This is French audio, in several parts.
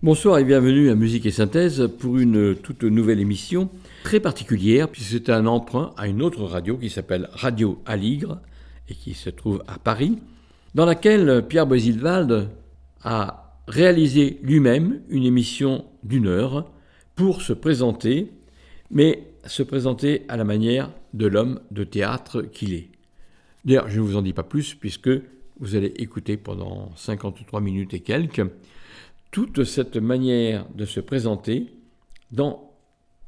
Bonsoir et bienvenue à Musique et Synthèse pour une toute nouvelle émission très particulière puisque c'est un emprunt à une autre radio qui s'appelle Radio Aligre et qui se trouve à Paris, dans laquelle Pierre Boisilvald a réalisé lui-même une émission d'une heure pour se présenter, mais se présenter à la manière de l'homme de théâtre qu'il est. D'ailleurs, je ne vous en dis pas plus puisque vous allez écouter pendant 53 minutes et quelques toute cette manière de se présenter dans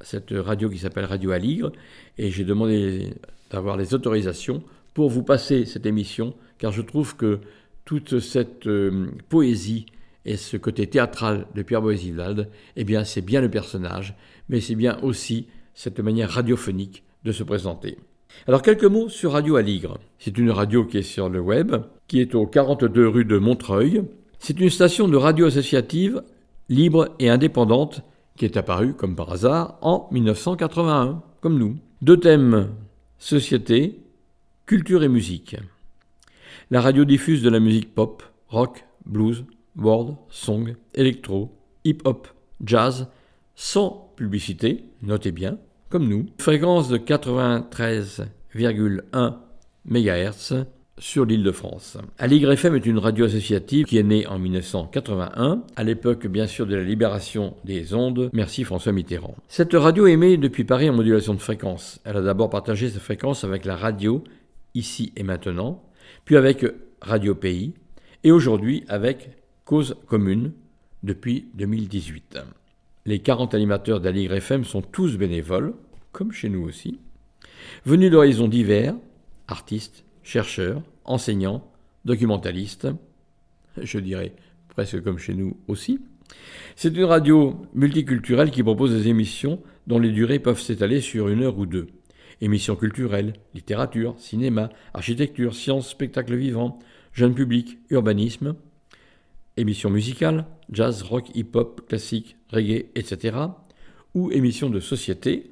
cette radio qui s'appelle Radio Aligre et j'ai demandé d'avoir les autorisations pour vous passer cette émission car je trouve que toute cette euh, poésie et ce côté théâtral de Pierre Boisivald, eh bien c'est bien le personnage, mais c'est bien aussi cette manière radiophonique de se présenter. Alors quelques mots sur Radio Aligre. C'est une radio qui est sur le web, qui est au 42 rue de Montreuil, c'est une station de radio associative, libre et indépendante, qui est apparue, comme par hasard, en 1981, comme nous. Deux thèmes société, culture et musique. La radio diffuse de la musique pop, rock, blues, world, song, électro, hip-hop, jazz, sans publicité, notez bien, comme nous. Fréquence de 93,1 MHz sur l'île de France. Aligre FM est une radio associative qui est née en 1981, à l'époque bien sûr de la libération des ondes. Merci François Mitterrand. Cette radio émet depuis Paris en modulation de fréquence. Elle a d'abord partagé sa fréquence avec la radio Ici et Maintenant, puis avec Radio Pays, et aujourd'hui avec Cause Commune depuis 2018. Les 40 animateurs d'Aligre FM sont tous bénévoles, comme chez nous aussi, venus d'horizons divers, artistes, chercheurs, enseignants, documentalistes, je dirais presque comme chez nous aussi. C'est une radio multiculturelle qui propose des émissions dont les durées peuvent s'étaler sur une heure ou deux. Émissions culturelles, littérature, cinéma, architecture, sciences, spectacles vivants, jeunes publics, urbanisme, émissions musicales, jazz, rock, hip-hop, classique, reggae, etc. ou émissions de société,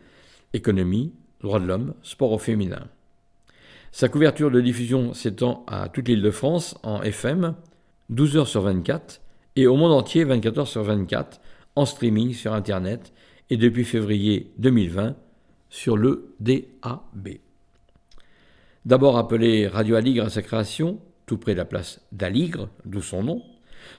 économie, droits de l'homme, sport au féminin. Sa couverture de diffusion s'étend à toute l'île de France en FM, 12 heures sur 24, et au monde entier 24 heures sur 24, en streaming sur Internet, et depuis février 2020 sur le DAB. D'abord appelé Radio Aligre à sa création, tout près de la place d'Aligre, d'où son nom,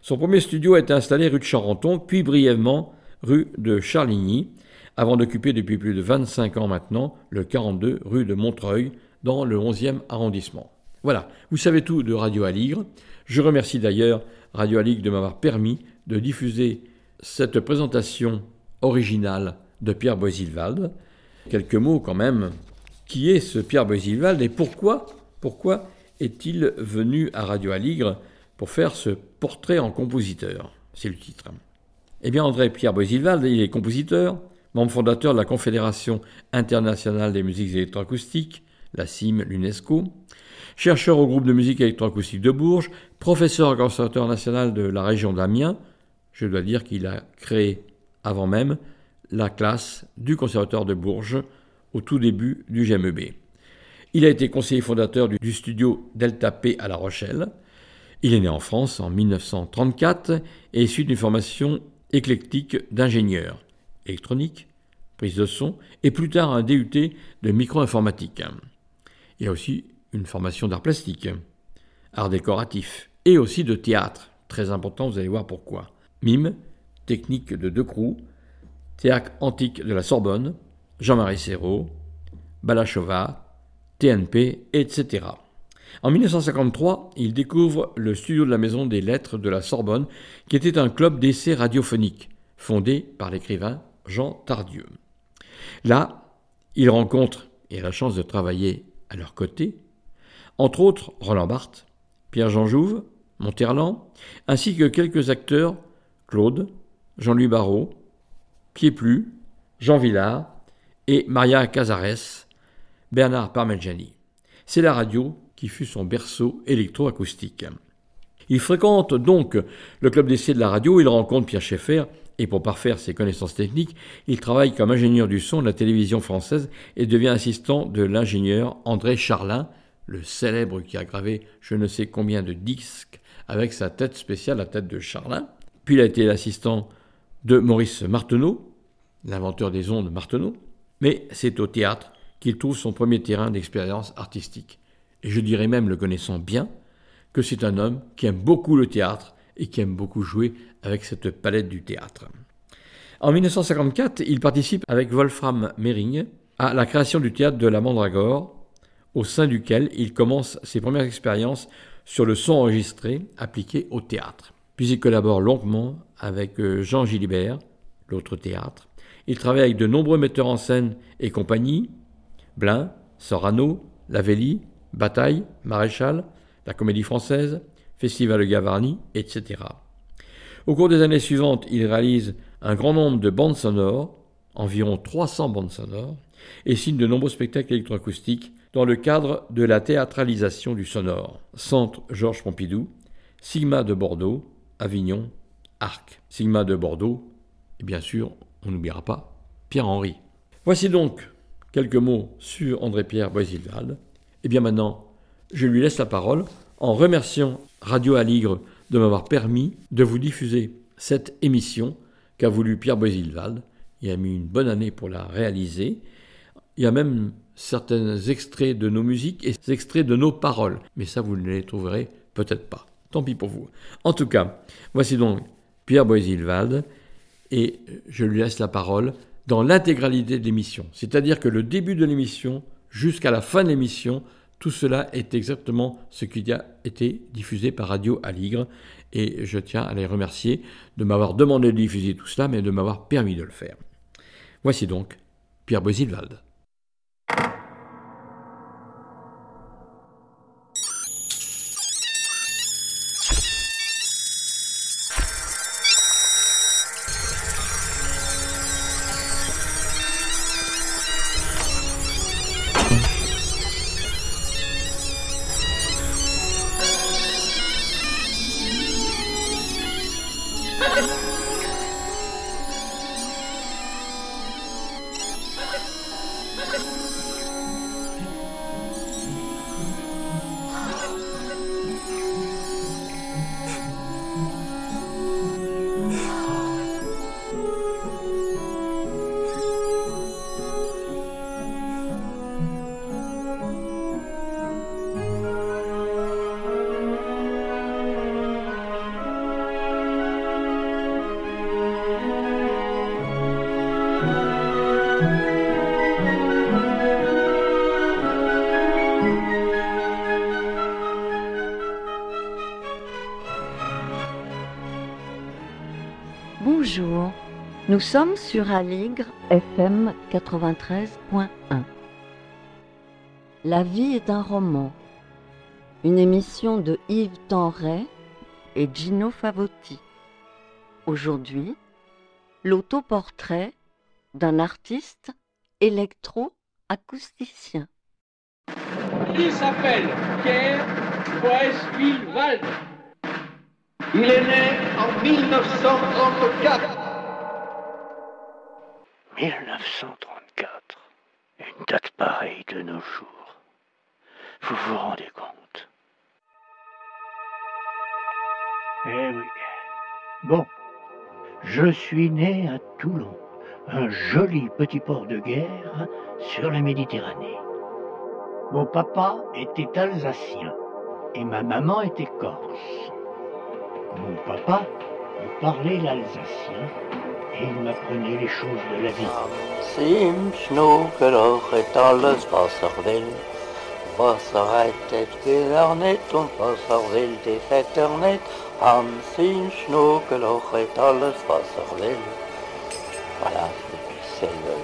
son premier studio a été installé rue de Charenton, puis brièvement rue de Charligny, avant d'occuper depuis plus de 25 ans maintenant le 42 rue de Montreuil, dans le 11e arrondissement. Voilà, vous savez tout de Radio Aligre. Je remercie d'ailleurs Radio Aligre de m'avoir permis de diffuser cette présentation originale de Pierre Boisilvald. Quelques mots quand même. Qui est ce Pierre Boisilvald et pourquoi, pourquoi est-il venu à Radio Aligre pour faire ce portrait en compositeur? C'est le titre. Eh bien, André Pierre Boisilvald, il est compositeur, membre fondateur de la Confédération internationale des musiques électroacoustiques, la CIM, l'UNESCO, chercheur au groupe de musique électroacoustique de Bourges, professeur conservateur national de la région d'Amiens. Je dois dire qu'il a créé avant même la classe du conservatoire de Bourges au tout début du GMEB. Il a été conseiller fondateur du studio Delta P à La Rochelle. Il est né en France en 1934 et issu d'une formation éclectique d'ingénieur électronique, prise de son et plus tard un DUT de micro-informatique. Il a aussi une formation d'art plastique, art décoratif, et aussi de théâtre. Très important, vous allez voir pourquoi. Mime, technique de Decroux, théâtre antique de la Sorbonne, Jean-Marie Serrault, Balachova, TNP, etc. En 1953, il découvre le studio de la Maison des Lettres de la Sorbonne, qui était un club d'essais radiophoniques, fondé par l'écrivain Jean Tardieu. Là, il rencontre et a la chance de travailler à leur côté, entre autres Roland Barthes, Pierre-Jean Jouve, Monterland, ainsi que quelques acteurs, Claude, Jean-Louis Barrault, Pieplu, Jean Villard et Maria Casares, Bernard Parmigiani. C'est la radio qui fut son berceau électroacoustique. Il fréquente donc le club d'essai de la radio, il rencontre Pierre Schaeffer, et pour parfaire ses connaissances techniques, il travaille comme ingénieur du son de la télévision française et devient assistant de l'ingénieur André Charlin, le célèbre qui a gravé je ne sais combien de disques avec sa tête spéciale, la tête de Charlin. Puis il a été l'assistant de Maurice Marteneau, l'inventeur des ondes Marteneau. Mais c'est au théâtre qu'il trouve son premier terrain d'expérience artistique. Et je dirais même, le connaissant bien, que c'est un homme qui aime beaucoup le théâtre et qui aime beaucoup jouer avec cette palette du théâtre. En 1954, il participe avec Wolfram Mehring à la création du théâtre de la Mandragore, au sein duquel il commence ses premières expériences sur le son enregistré appliqué au théâtre. Puis il collabore longuement avec euh, Jean Gilibert, l'autre théâtre. Il travaille avec de nombreux metteurs en scène et compagnies, Blin, Sorano, Lavelli, Bataille, Maréchal, la Comédie Française, Festival de Gavarnie, etc. Au cours des années suivantes, il réalise un grand nombre de bandes sonores, environ 300 bandes sonores, et signe de nombreux spectacles électroacoustiques dans le cadre de la théâtralisation du sonore. Centre Georges Pompidou, Sigma de Bordeaux, Avignon, Arc. Sigma de Bordeaux, et bien sûr, on n'oubliera pas Pierre-Henri. Voici donc quelques mots sur André-Pierre Boisilval. Et bien maintenant, je lui laisse la parole en remerciant Radio Aligre de m'avoir permis de vous diffuser cette émission qu'a voulu Pierre Boisilval. Il a mis une bonne année pour la réaliser. Il y a même certains extraits de nos musiques et extraits de nos paroles. Mais ça, vous ne les trouverez peut-être pas. Tant pis pour vous. En tout cas, voici donc Pierre Boisilval et je lui laisse la parole dans l'intégralité de l'émission. C'est-à-dire que le début de l'émission jusqu'à la fin de l'émission, tout cela est exactement ce qui a été diffusé par Radio Aligre et je tiens à les remercier de m'avoir demandé de diffuser tout cela, mais de m'avoir permis de le faire. Voici donc Pierre Boisilval. Nous sommes sur Aligre FM 93.1. La vie est un roman. Une émission de Yves Tenray et Gino Favotti. Aujourd'hui, l'autoportrait d'un artiste électro-acousticien. Il s'appelle Pierre Boesville-Wald. Il est né en 1934 1934. Une date pareille de nos jours. Vous vous rendez compte? Eh oui. Bon, je suis né à Toulon, un joli petit port de guerre sur la Méditerranée. Mon papa était alsacien. et ma maman était corse. Mon papa parlait l'alsacien et il m'apprenait les choses de la vie. Sim snoekerig het alles Wasser will. Wasser rettet wieder nicht und Wasser will die Vetter nicht. Hansin snoekerig het alles Wasser will. Voilà, c'est le,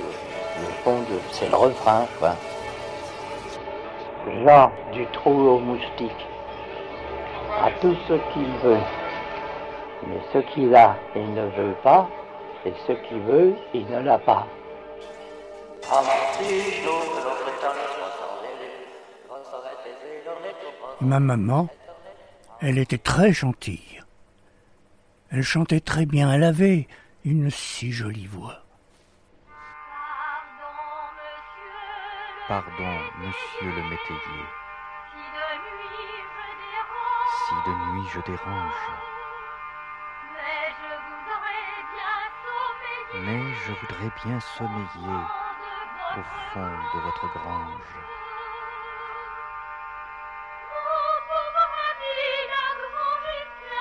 le fond de, c'est le refrain, quoi. Jean du trou au moustique a tout ce qu'il veut. Mais ce qu'il a, il ne veut pas, et ce qu'il veut, il ne l'a pas. Ma maman, elle était très gentille. Elle chantait très bien, elle avait une si jolie voix. Pardon, monsieur le métayer. Si de nuit je dérange. Mais je voudrais bien sommeiller au fond de votre grange.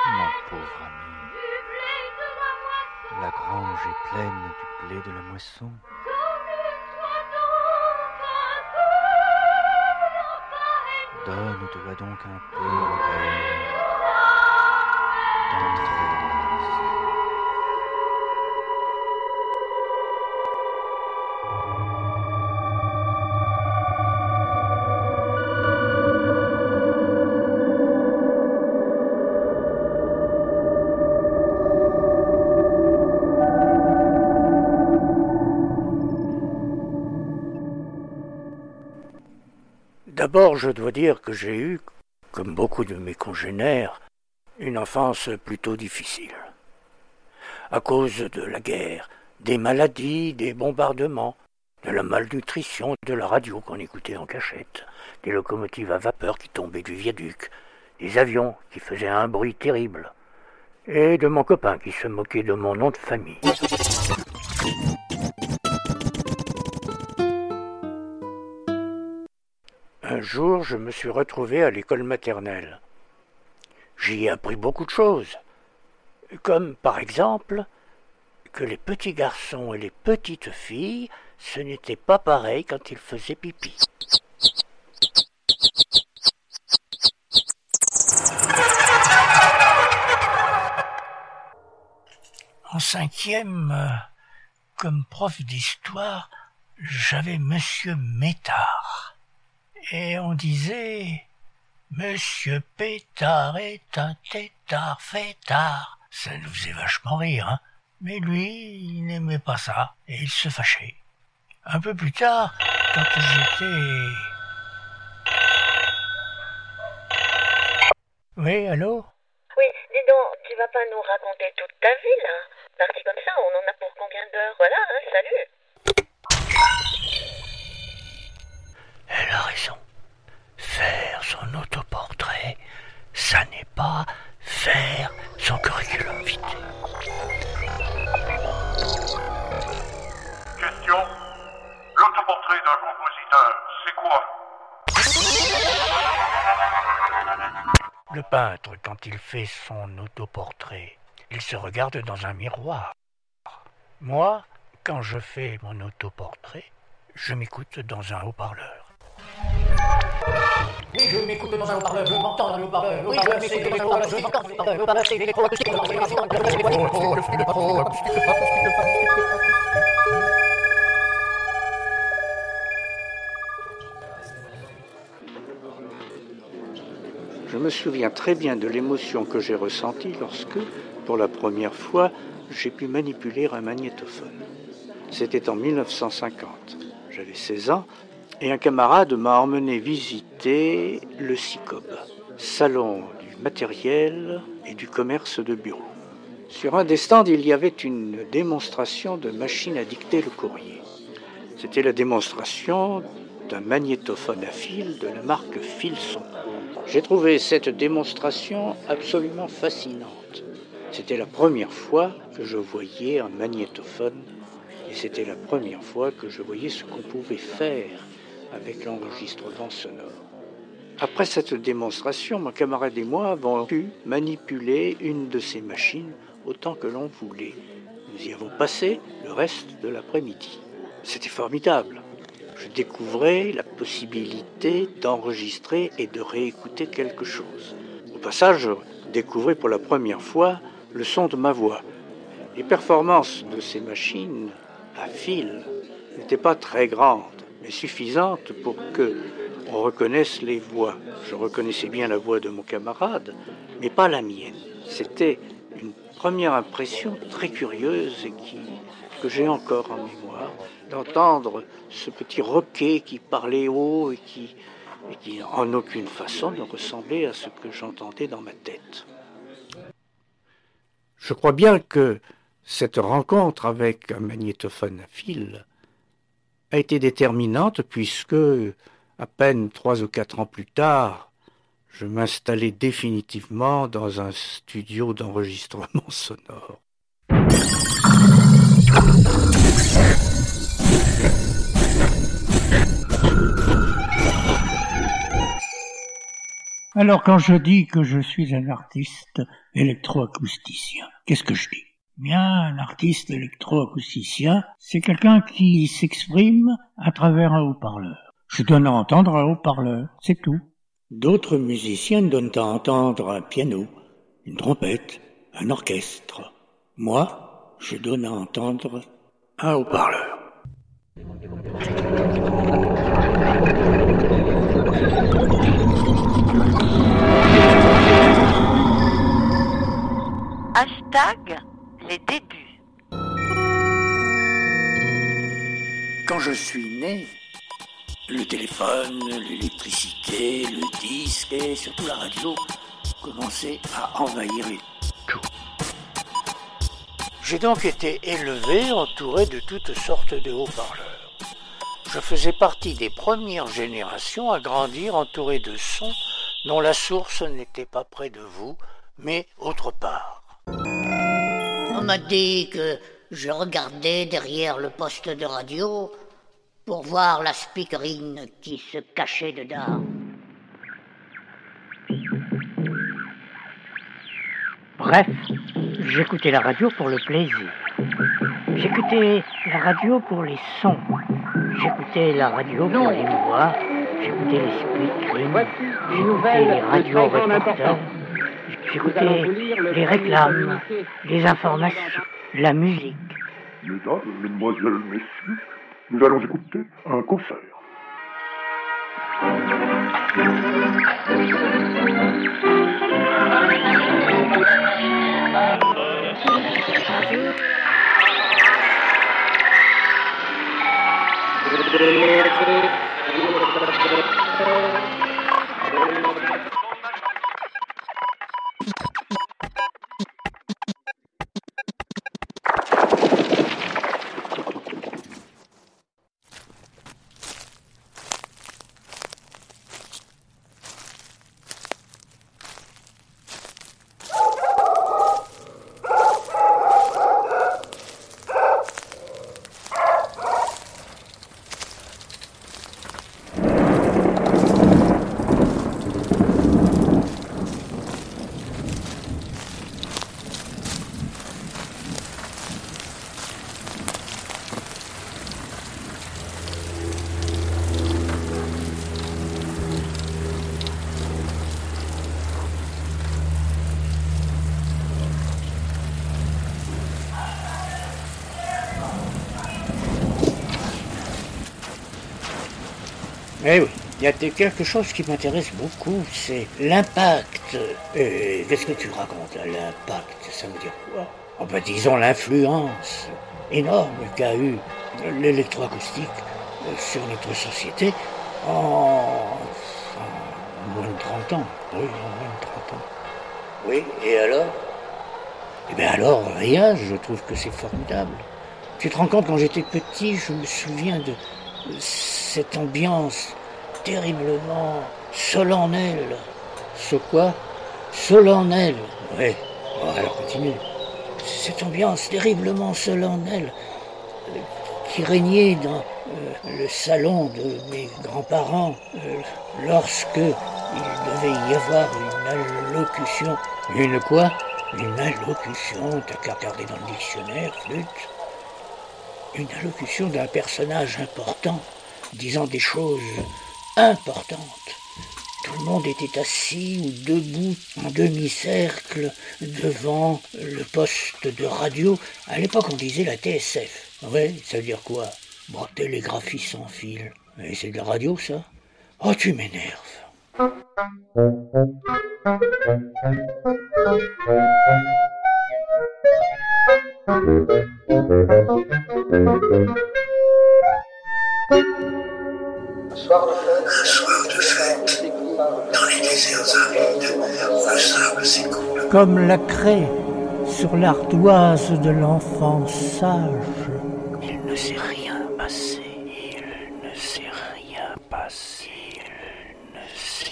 Mon pauvre ami, la grange est pleine du blé de la moisson. Donne-toi donc un peu, reine, d'entrée. Je dois dire que j'ai eu, comme beaucoup de mes congénères, une enfance plutôt difficile. À cause de la guerre, des maladies, des bombardements, de la malnutrition, de la radio qu'on écoutait en cachette, des locomotives à vapeur qui tombaient du viaduc, des avions qui faisaient un bruit terrible, et de mon copain qui se moquait de mon nom de famille. Jour, je me suis retrouvé à l'école maternelle. J'y ai appris beaucoup de choses, comme par exemple que les petits garçons et les petites filles, ce n'était pas pareil quand ils faisaient pipi. En cinquième, euh, comme prof d'histoire, j'avais Monsieur Métard. Et on disait Monsieur Pétard est un tétard fêtard. Ça nous faisait vachement rire, hein. Mais lui, il n'aimait pas ça, et il se fâchait. Un peu plus tard, quand j'étais... Oui, allô? Oui, dis donc, tu vas pas nous raconter toute ta vie, là Parti comme ça, on en a pour combien d'heures? Voilà, hein, salut Elle a raison. Faire son autoportrait, ça n'est pas faire son curriculum vitae. Question. L'autoportrait d'un compositeur, c'est quoi? Le peintre, quand il fait son autoportrait, il se regarde dans un miroir. Moi, quand je fais mon autoportrait, je m'écoute dans un haut-parleur. Oui, je m'écoute dans un haut-parleur, je m'entends dans le haut-parleur. Oui, je m'écoute dans un haut-parleur, je m'entends dans le haut-parleur. Le haut-parleur, c'est l'électroacoustique. Je me souviens très bien de l'émotion que j'ai ressentie lorsque, pour la première fois, j'ai pu manipuler un magnétophone. C'était en 1950. J'avais 16 ans et un camarade m'a emmené visiter le SICOB, Salon du matériel et du commerce de bureau. Sur un des stands, il y avait une démonstration de machine à dicter le courrier. C'était la démonstration d'un magnétophone à fil de la marque Filson. J'ai trouvé cette démonstration absolument fascinante. C'était la première fois que je voyais un magnétophone et c'était la première fois que je voyais ce qu'on pouvait faire avec l'enregistrement sonore. Après cette démonstration, mon camarade et moi avons pu manipuler une de ces machines autant que l'on voulait. Nous y avons passé le reste de l'après-midi. C'était formidable. Je découvrais la possibilité d'enregistrer et de réécouter quelque chose. Au passage, je découvrais pour la première fois le son de ma voix. Les performances de ces machines à fil n'étaient pas très grandes, mais suffisantes pour que on reconnaisse les voix. Je reconnaissais bien la voix de mon camarade, mais pas la mienne. C'était une première impression très curieuse et qui, que j'ai encore en mémoire, d'entendre ce petit roquet qui parlait haut et qui, et qui en aucune façon ne ressemblait à ce que j'entendais dans ma tête. Je crois bien que cette rencontre avec un magnétophone à fil a été déterminante puisque, à peine trois ou quatre ans plus tard, je m'installai définitivement dans un studio d'enregistrement sonore. Alors quand je dis que je suis un artiste électroacousticien, qu'est-ce que je dis? Bien, un artiste électroacousticien, c'est quelqu'un qui s'exprime à travers un haut-parleur. Je donne à entendre un haut-parleur, c'est tout. D'autres musiciens donnent à entendre un piano, une trompette, un orchestre. Moi, je donne à entendre un haut-parleur. Hashtag les débuts. Quand je suis né, le téléphone, l'électricité, le disque et surtout la radio commençaient à envahir tout. J'ai donc été élevé entouré de toutes sortes de haut-parleurs. Je faisais partie des premières générations à grandir entouré de sons dont la source n'était pas près de vous, mais autre part. On m'a dit que je regardais derrière le poste de radio pour voir la speakerine qui se cachait dedans. Bref, j'écoutais la radio pour le plaisir. J'écoutais la radio pour les sons. J'écoutais la radio pour les voix. J'écoutais les speakerines. J'écoutais les radios reporters. J'écoutais les réclames, les informations, la musique. Mesdames, mesdemoiselles, messieurs, nous allons écouter un concert. il y a quelque chose qui m'intéresse beaucoup, c'est l'impact. Et qu'est-ce que tu racontes là, L'impact, ça veut dire quoi? Oh ben disons l'influence énorme qu'a eu l'électroacoustique euh, sur notre société en, en moins de 30 ans. Oui, en moins de 30 ans. Oui, et alors? Eh bien alors, rien, je trouve que c'est formidable. Tu te rends compte, quand j'étais petit, je me souviens de cette ambiance terriblement solennelle. Ce quoi? Solennelle. Oui. Alors continue. Cette ambiance terriblement solennelle euh, qui régnait dans euh, le salon de mes grands-parents euh, lorsque il devait y avoir une allocution. Une quoi? Une allocution, t'as qu'à regarder dans le dictionnaire, flûte. Une allocution d'un personnage important, disant des choses importantes. Tout le monde était assis ou debout en demi-cercle devant le poste de radio. À l'époque, on disait la TSF. Ouais, ça veut dire quoi? Bon, télégraphie sans fil. Et c'est de la radio, ça? Oh, tu m'énerves. Soir de fête, dans les déserts arides, le sable s'écoule. Comme la craie sur l'ardoise de l'enfant sage. Il ne s'est rien passé, il ne s'est rien passé, il ne s'est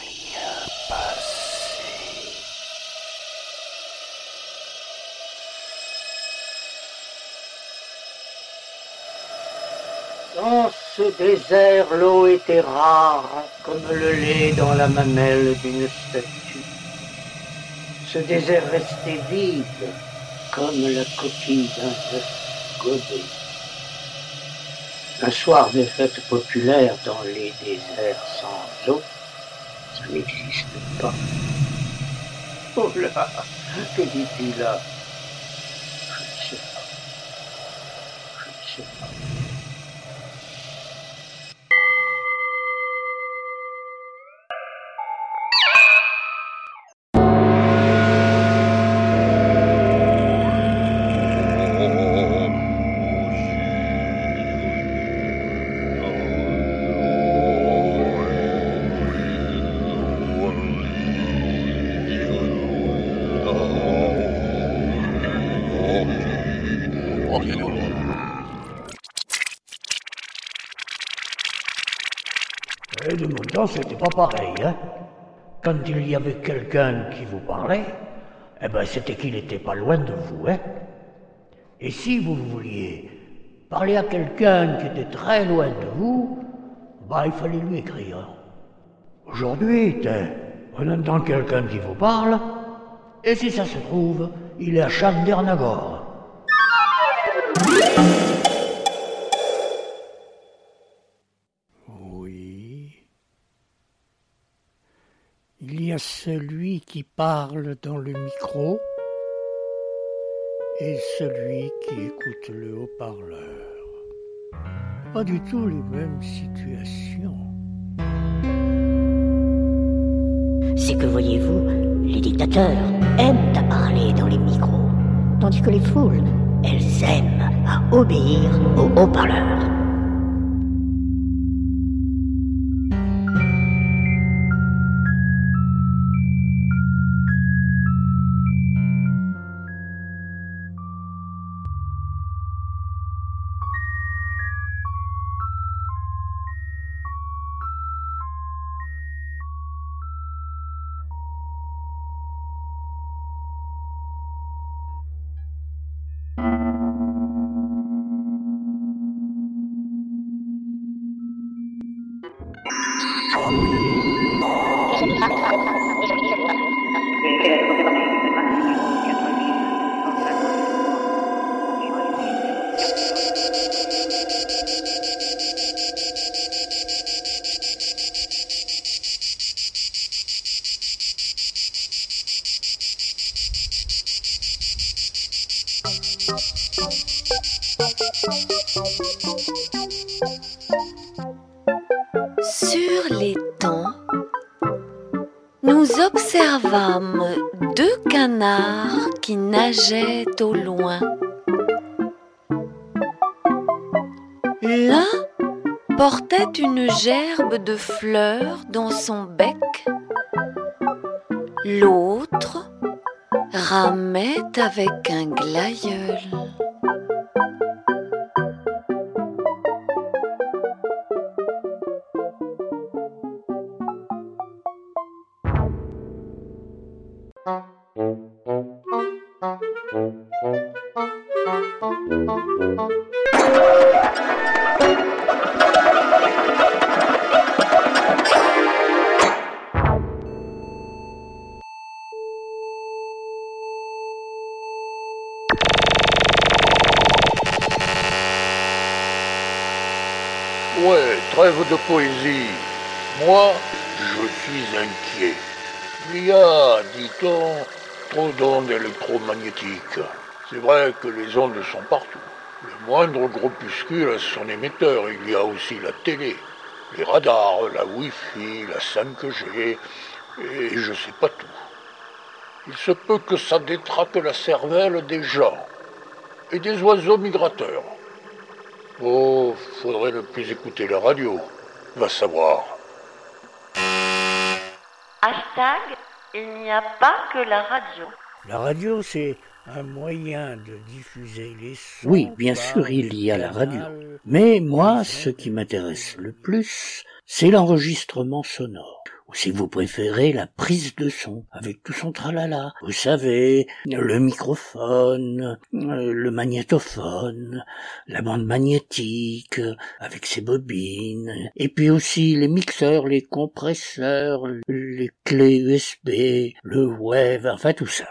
rien passé. Dans ce désert, l'eau était rare, comme le lait dans la mamelle d'une statue. Ce désert restait vide, comme la coquille d'un œuf godet. Un soir de fête populaire dans les déserts sans eau, ça n'existe pas. Oh là, que dis-tu là? Je ne sais pas. Je ne sais pas. Pas pareil, hein. Quand il y avait quelqu'un qui vous parlait, eh ben c'était qu'il n'était pas loin de vous, hein. Et si vous vouliez parler à quelqu'un qui était très loin de vous, bah il fallait lui écrire. Aujourd'hui, on entend quelqu'un qui vous parle, et si ça se trouve, il est à Chandernagore. Oui. Il y a celui qui parle dans le micro et celui qui écoute le haut-parleur. Pas du tout les mêmes situations. C'est que voyez-vous, les dictateurs aiment à parler dans les micros, tandis que les foules, elles aiment à obéir aux haut-parleurs. Dans son bec, l'autre ramait avec un glaïeul. De poésie. Moi, je suis inquiet. Il y a, dit-on, trop d'ondes électromagnétiques. C'est vrai que les ondes sont partout. Le moindre groupuscule a son émetteur. Il y a aussi la télé, les radars, la Wi-Fi, la 5G, et je sais pas tout. Il se peut que ça détraque la cervelle des gens et des oiseaux migrateurs. Oh, faudrait ne plus écouter la radio. Va savoir. Hashtag, il n'y a pas que la radio. La radio, c'est un moyen de diffuser les sons. Oui, bien sûr, il y a la radio. Mais moi, ce qui m'intéresse le plus, c'est l'enregistrement sonore. Ou si vous préférez, la prise de son, avec tout son tralala. Vous savez, le microphone, euh, le magnétophone, la bande magnétique, avec ses bobines, et puis aussi les mixeurs, les compresseurs, les clés USB, le web, enfin tout ça.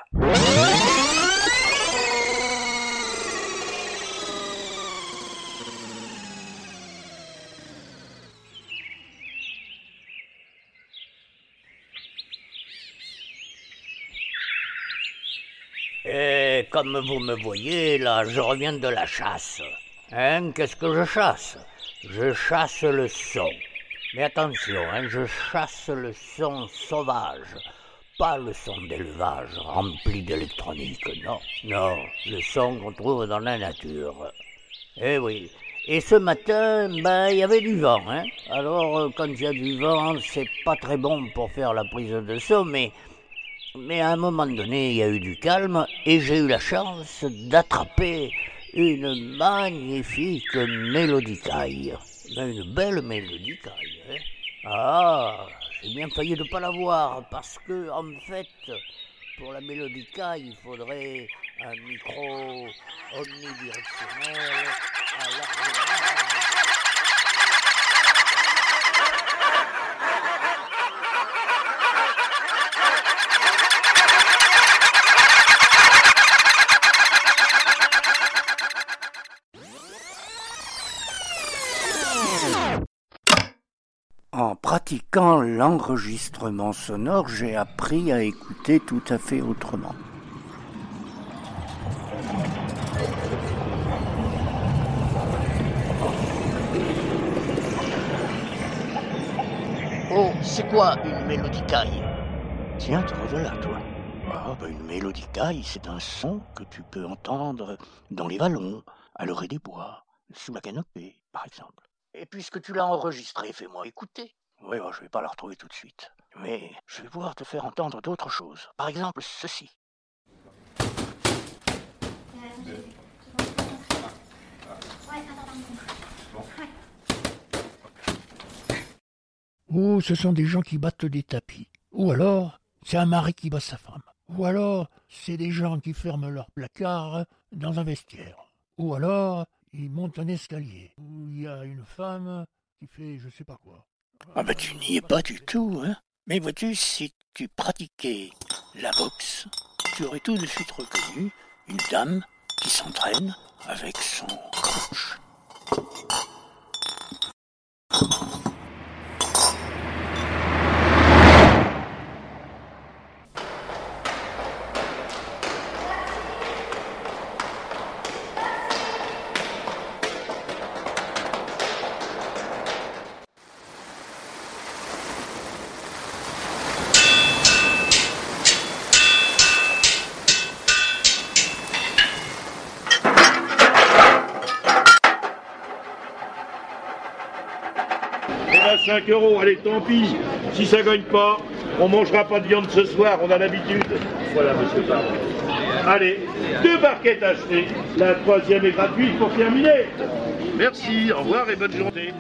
Et comme vous me voyez, là, je reviens de la chasse. Hein, qu'est-ce que je chasse? Je chasse le son. Mais attention, hein, je chasse le son sauvage, pas le son d'élevage rempli d'électronique, non, non, le son qu'on trouve dans la nature. Eh oui. Et ce matin, ben, il y avait du vent, hein. Alors, euh, quand il y a du vent, c'est pas très bon pour faire la prise de son, mais mais à un moment donné, il y a eu du calme et j'ai eu la chance d'attraper une magnifique mélodicaille. Une belle mélodicaille. Hein ah, j'ai bien failli de ne pas la voir parce que, en fait, pour la mélodicaille, il faudrait un micro omnidirectionnel à En pratiquant l'enregistrement sonore, j'ai appris à écouter tout à fait autrement. Oh, c'est quoi une mélodicaille Tiens, te revoilà, toi. Ah, ben une mélodicaille, c'est un son que tu peux entendre dans les vallons, à l'orée des bois, sous la canopée, par exemple. Et puisque tu l'as enregistré, fais-moi écouter. Oui, oh, je vais pas la retrouver tout de suite. Mais je vais pouvoir te faire entendre d'autres choses. Par exemple, ceci. Ou ce sont des gens qui battent des tapis. Ou alors, c'est un mari qui bat sa femme. Ou alors, c'est des gens qui ferment leur placard dans un vestiaire. Ou alors, ils montent un escalier. Ou il y a une femme qui fait je sais pas quoi. Ah ben tu n'y es pas du tout, hein. Mais vois-tu, si tu pratiquais la boxe, tu aurais tout de suite reconnu une dame qui s'entraîne avec son coach. 5 euros, allez, tant pis. Si ça gagne pas, on mangera pas de viande ce soir, on a l'habitude. Voilà, monsieur Parent. Allez, deux barquettes achetées. La troisième est gratuite pour terminer. Merci, au revoir et bonne journée.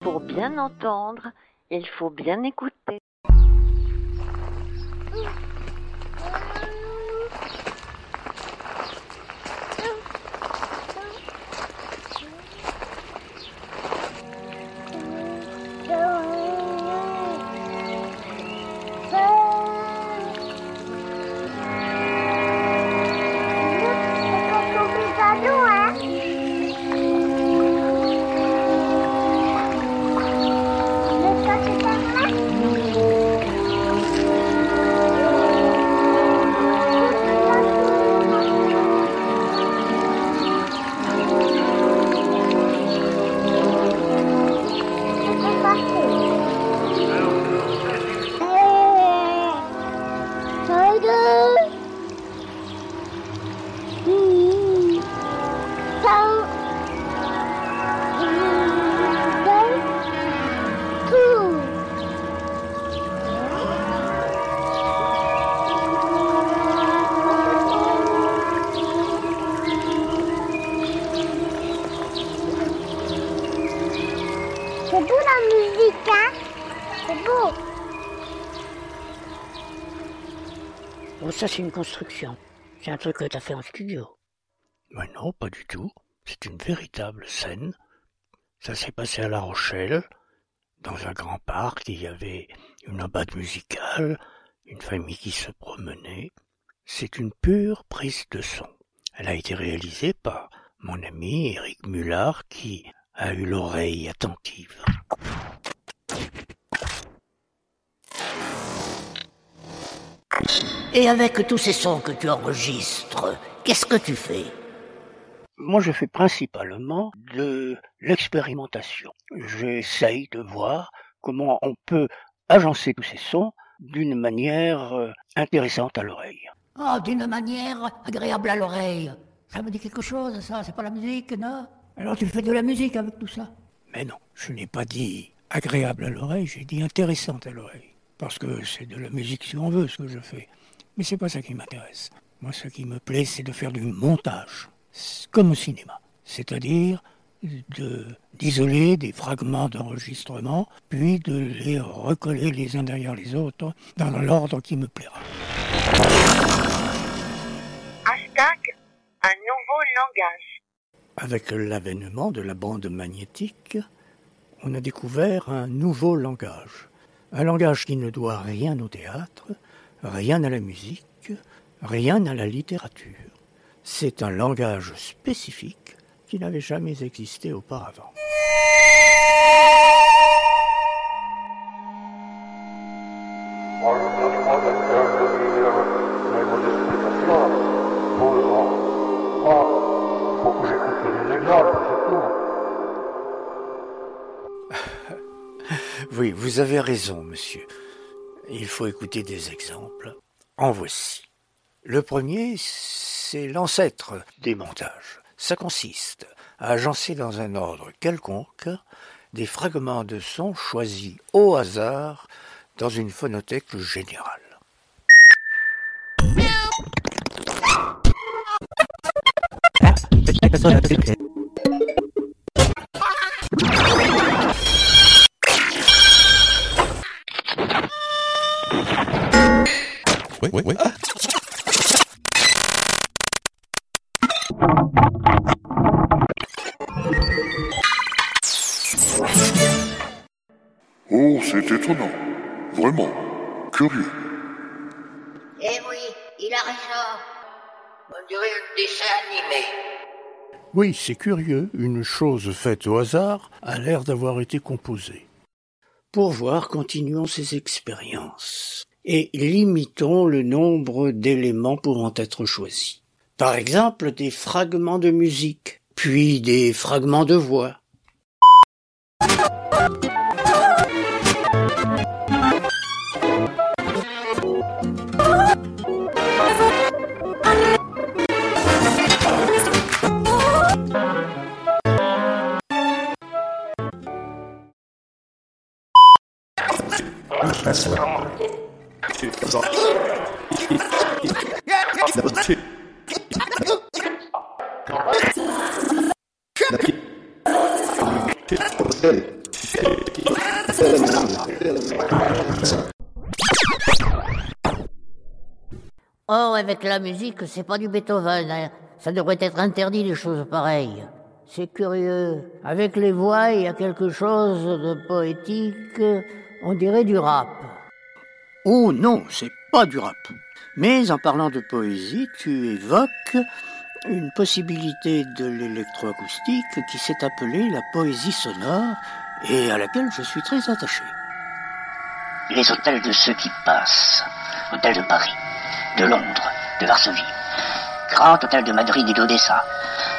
Pour bien entendre, il faut bien écouter. C'est une construction. C'est un truc que t'as fait en studio. Mais non, pas du tout. C'est une véritable scène. Ça s'est passé à La Rochelle, dans un grand parc. Il y avait une abade musicale, une famille qui se promenait. C'est une pure prise de son. Elle a été réalisée par mon ami Eric Mullard qui a eu l'oreille attentive. Et avec tous ces sons que tu enregistres, qu'est-ce que tu fais? Moi, je fais principalement de l'expérimentation. J'essaye de voir comment on peut agencer tous ces sons d'une manière euh, intéressante à l'oreille. Ah, d'une manière agréable à l'oreille. Ça me dit quelque chose, ça, c'est pas la musique, non? Alors tu fais de la musique avec tout ça? Mais non, je n'ai pas dit agréable à l'oreille, j'ai dit intéressante à l'oreille. Parce que c'est de la musique si on veut ce que je fais. Mais c'est pas ça qui m'intéresse. Moi, ce qui me plaît, c'est de faire du montage, comme au cinéma. C'est-à-dire de, d'isoler des fragments d'enregistrement, puis de les recoller les uns derrière les autres dans l'ordre qui me plaira. Hashtag un nouveau langage. Avec l'avènement de la bande magnétique, on a découvert un nouveau langage. Un langage qui ne doit rien au théâtre, rien à la musique, rien à la littérature. C'est un langage spécifique qui n'avait jamais existé auparavant. Oui, vous avez raison, monsieur. Il faut écouter des exemples. En voici. Le premier, c'est l'ancêtre des montages. Ça consiste à agencer dans un ordre quelconque des fragments de son choisis au hasard dans une phonothèque générale. Oui, oui, oui. Oh, c'est étonnant. Vraiment. Curieux. Eh oui, il a raison. On dirait un dessin animé. Oui, c'est curieux, une chose faite au hasard a l'air d'avoir été composée. Pour voir, continuons ces expériences et limitons le nombre d'éléments pouvant être choisis. Par exemple, des fragments de musique, puis des fragments de voix. Avec la musique, c'est pas du Beethoven. hein. Ça devrait être interdit, les choses pareilles. C'est curieux. Avec les voix, il y a quelque chose de poétique. On dirait du rap. Oh non, c'est pas du rap. Mais en parlant de poésie, tu évoques une possibilité de l'électroacoustique qui s'est appelée la poésie sonore et à laquelle je suis très attaché. Les hôtels de ceux qui passent. Hôtel de Paris, de Londres, de Varsovie. Grand hôtel de Madrid et d'Odessa.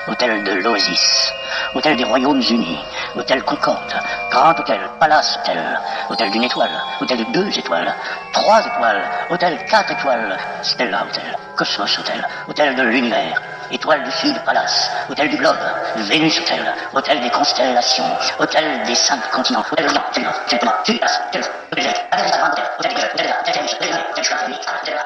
Hôtel de l'Oasis. Hôtel des Royaumes-Unis. Hôtel Concorde. Grand hôtel, Palace Hôtel. Hôtel d'une étoile. Hôtel de deux étoiles. Trois étoiles. Hôtel quatre étoiles. Stella Hôtel. Cosmos Hôtel. Hôtel de l'univers. Étoile du Sud Palace. Hôtel du Globe. Vénus Hôtel. Hôtel des constellations. Hôtel des cinq continents. Hôtel de Hôtel Hôtel Hôtel Hôtel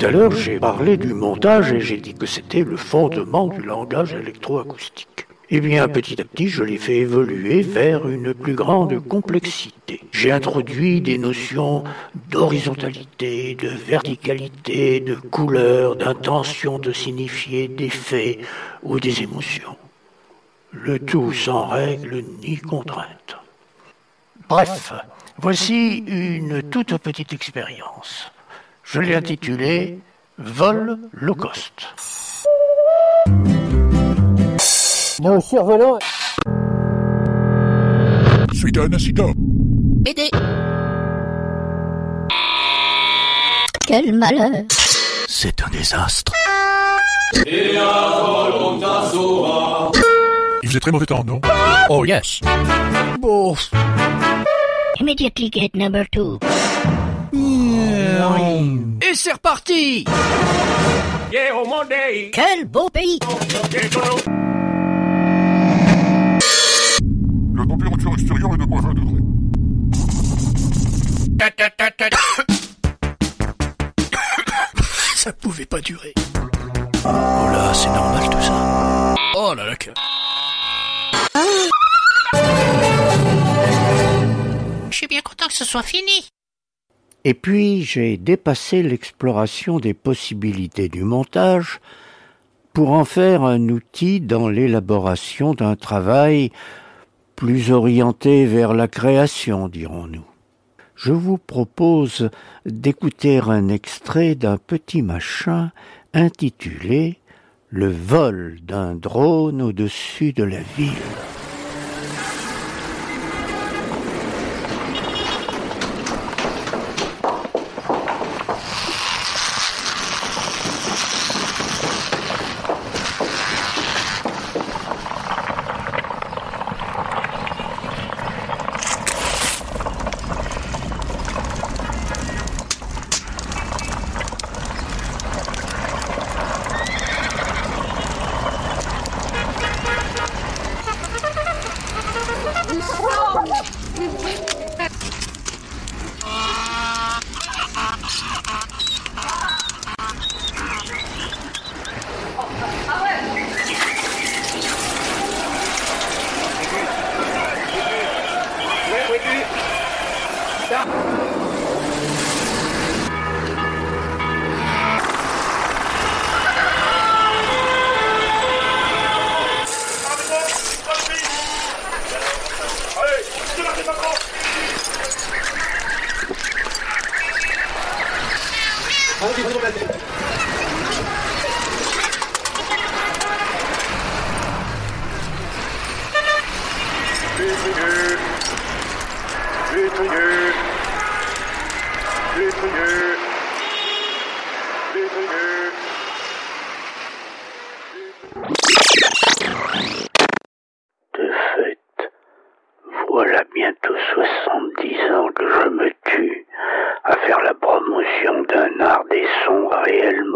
Tout à l'heure, j'ai parlé du montage et j'ai dit que c'était le fondement du langage électroacoustique. Eh bien, petit à petit, je l'ai fait évoluer vers une plus grande complexité. J'ai introduit des notions d'horizontalité, de verticalité, de couleur, d'intention de signifier des faits ou des émotions. Le tout sans règle ni contrainte. Bref, voici une toute petite expérience. Je l'ai intitulée Vol low cost. Nos survolants. Suite à un incident. Aidez Quel malheur C'est un désastre. Il faisait très mauvais temps, non? Oh yes Bon. Immediately get number two. Et c'est reparti Quel beau pays La température extérieure est de moins 20 degrés. Ça pouvait pas durer. Oh là, c'est normal tout ça. Oh là là, que... Je suis bien content que ce soit fini. Et puis j'ai dépassé l'exploration des possibilités du montage pour en faire un outil dans l'élaboration d'un travail plus orienté vers la création, dirons-nous. Je vous propose d'écouter un extrait d'un petit machin intitulé Le vol d'un drone au-dessus de la ville.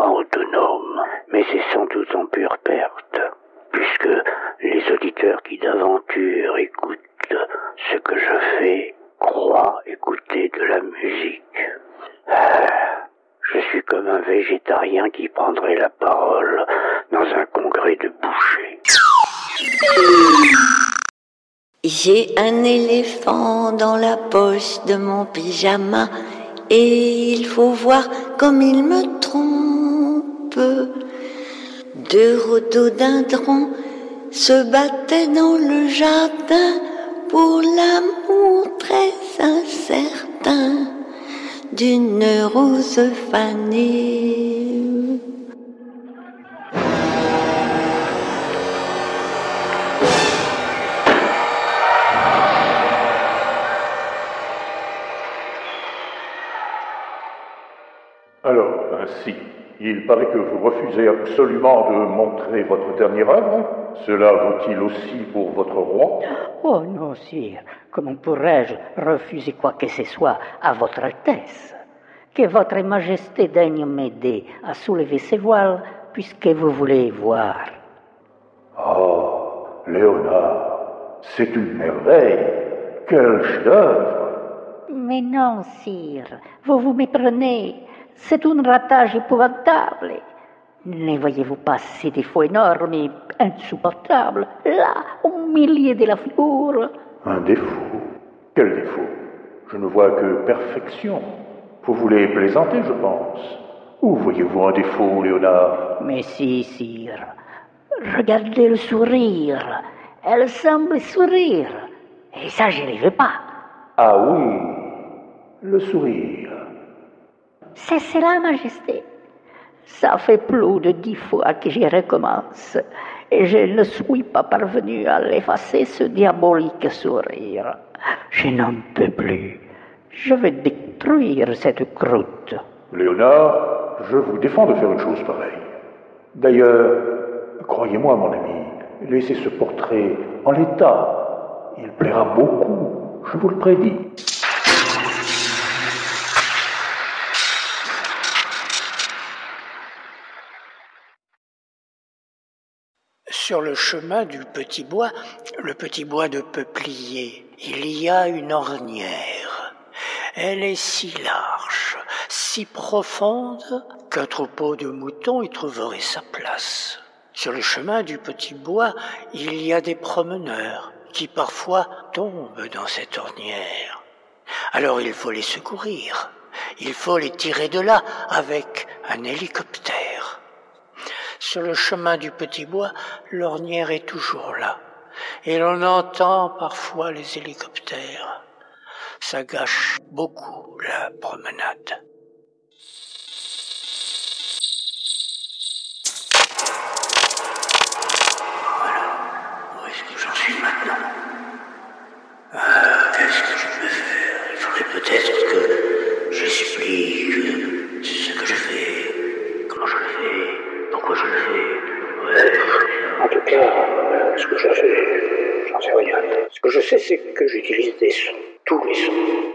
Autonome. Mais c'est sans doute en pure perte, puisque les auditeurs qui d'aventure écoutent ce que je fais croient écouter de la musique. Ah, Je suis comme un végétarien qui prendrait la parole dans un congrès de bouchers. J'ai un éléphant dans la poche de mon pyjama et il faut voir comme il me trompe. Deux rhododendrons se battaient dans le jardin pour l'amour très incertain d'une rose fanée. Alors, ainsi, il paraît que vous refusez absolument de montrer votre dernière œuvre. Cela vaut-il aussi pour votre roi? Oh non, sire, comment pourrais-je refuser quoi que ce soit à votre Altesse? Que votre Majesté daigne m'aider à soulever ses voiles, puisque vous voulez voir. Oh, Léonard, c'est une merveille. Quel chef-d'œuvre Mais non, sire, vous vous méprenez. C'est un ratage épouvantable. Ne voyez-vous pas ces défauts énormes et insupportables, là, au milieu de la figure Un défaut? Quel défaut? Je ne vois que perfection. Vous voulez plaisanter, je pense. Où voyez-vous un défaut, Léonard? Mais si, sire. Regardez le sourire. Elle semble sourire. Et ça, je n'y vais pas. Ah oui, le sourire. C'est cela, Majesté. Ça fait plus de dix fois que j'y recommence. Et je ne suis pas parvenu à l'effacer, ce diabolique sourire. Je n'en peux plus. Je vais détruire cette croûte. Léonard, je vous défends de faire une chose pareille. D'ailleurs, croyez-moi, mon ami, laissez ce portrait en l'état. Il plaira beaucoup, je vous le prédis. Sur le chemin du petit bois, le petit bois de peuplier, il y a une ornière. Elle est si large, si profonde, qu'un troupeau de moutons y trouverait sa place. Sur le chemin du petit bois, il y a des promeneurs qui parfois tombent dans cette ornière. Alors il faut les secourir. Il faut les tirer de là avec un hélicoptère. Sur le chemin du petit bois, l'ornière est toujours là. Et l'on entend parfois les hélicoptères. Ça gâche beaucoup la promenade. Où est-ce que j'en suis maintenant? Ah, qu'est-ce que je peux faire? Ce que je fais, j'en sais rien. Ce que je sais, c'est que j'utilise des sons, tous les sons,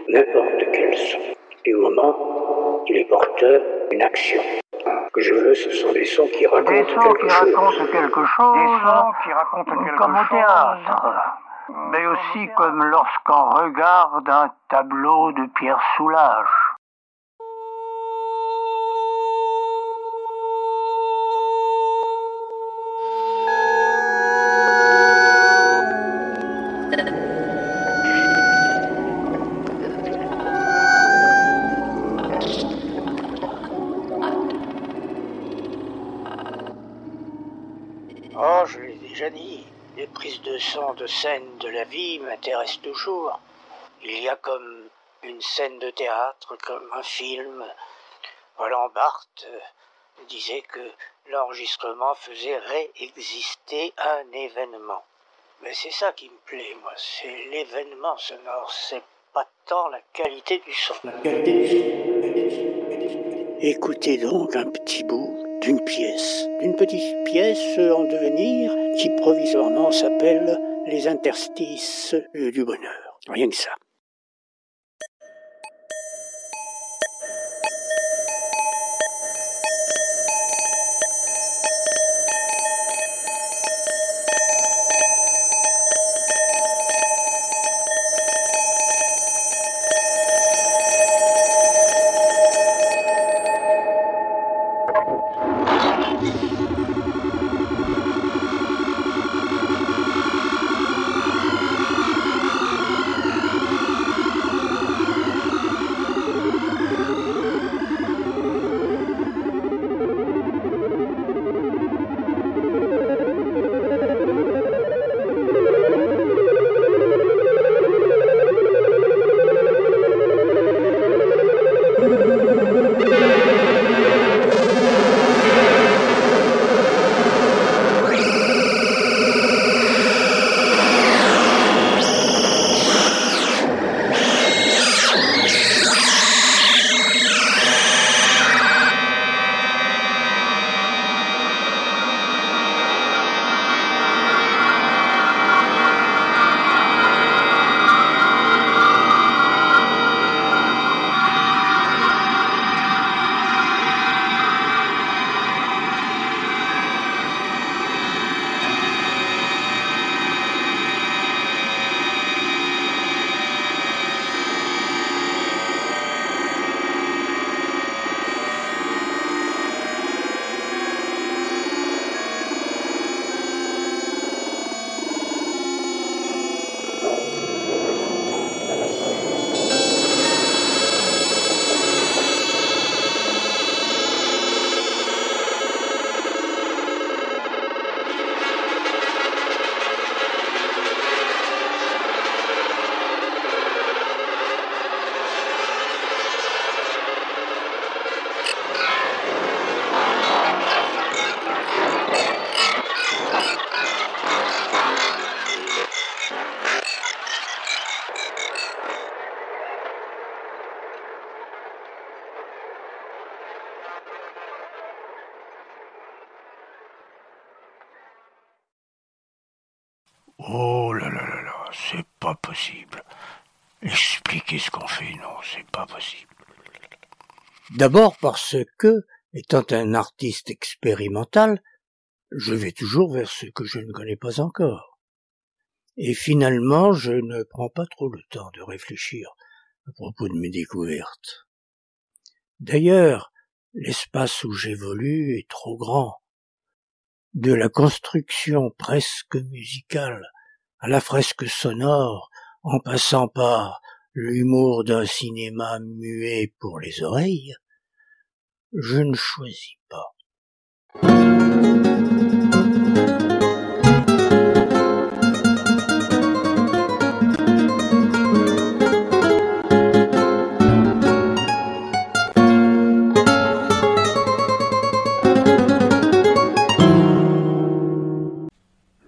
n'importe quel son, du moment qu'il est porteur d'une action. Ce que je veux, ce sont des sons qui racontent Des sons quelque qui chose. racontent quelque chose. Des sons qui racontent quelque comme au chose. théâtre. Mais aussi comme lorsqu'on regarde un tableau de Pierre Soulages. De son de scène de la vie m'intéressent toujours. Il y a comme une scène de théâtre, comme un film. Roland Barthes euh, disait que l'enregistrement faisait réexister un événement. Mais c'est ça qui me plaît, moi, c'est l'événement sonore, c'est pas tant la qualité du son. Écoutez donc un petit bout d'une pièce, d'une petite pièce en devenir qui provisoirement s'appelle Les interstices du bonheur. Rien que ça. D'abord parce que, étant un artiste expérimental, je vais toujours vers ce que je ne connais pas encore. Et finalement, je ne prends pas trop le temps de réfléchir à propos de mes découvertes. D'ailleurs, l'espace où j'évolue est trop grand. De la construction presque musicale à la fresque sonore, en passant par l'humour d'un cinéma muet pour les oreilles, je ne choisis pas.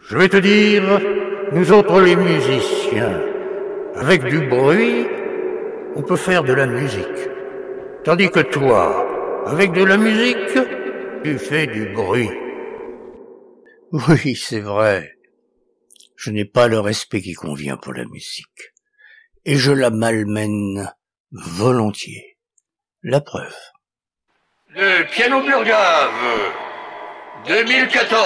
Je vais te dire, nous autres les musiciens, avec du bruit, on peut faire de la musique. Tandis que toi, avec de la musique, tu fais du bruit. Oui, c'est vrai. Je n'ai pas le respect qui convient pour la musique. Et je la malmène volontiers. La preuve. Le piano Burgave, 2014.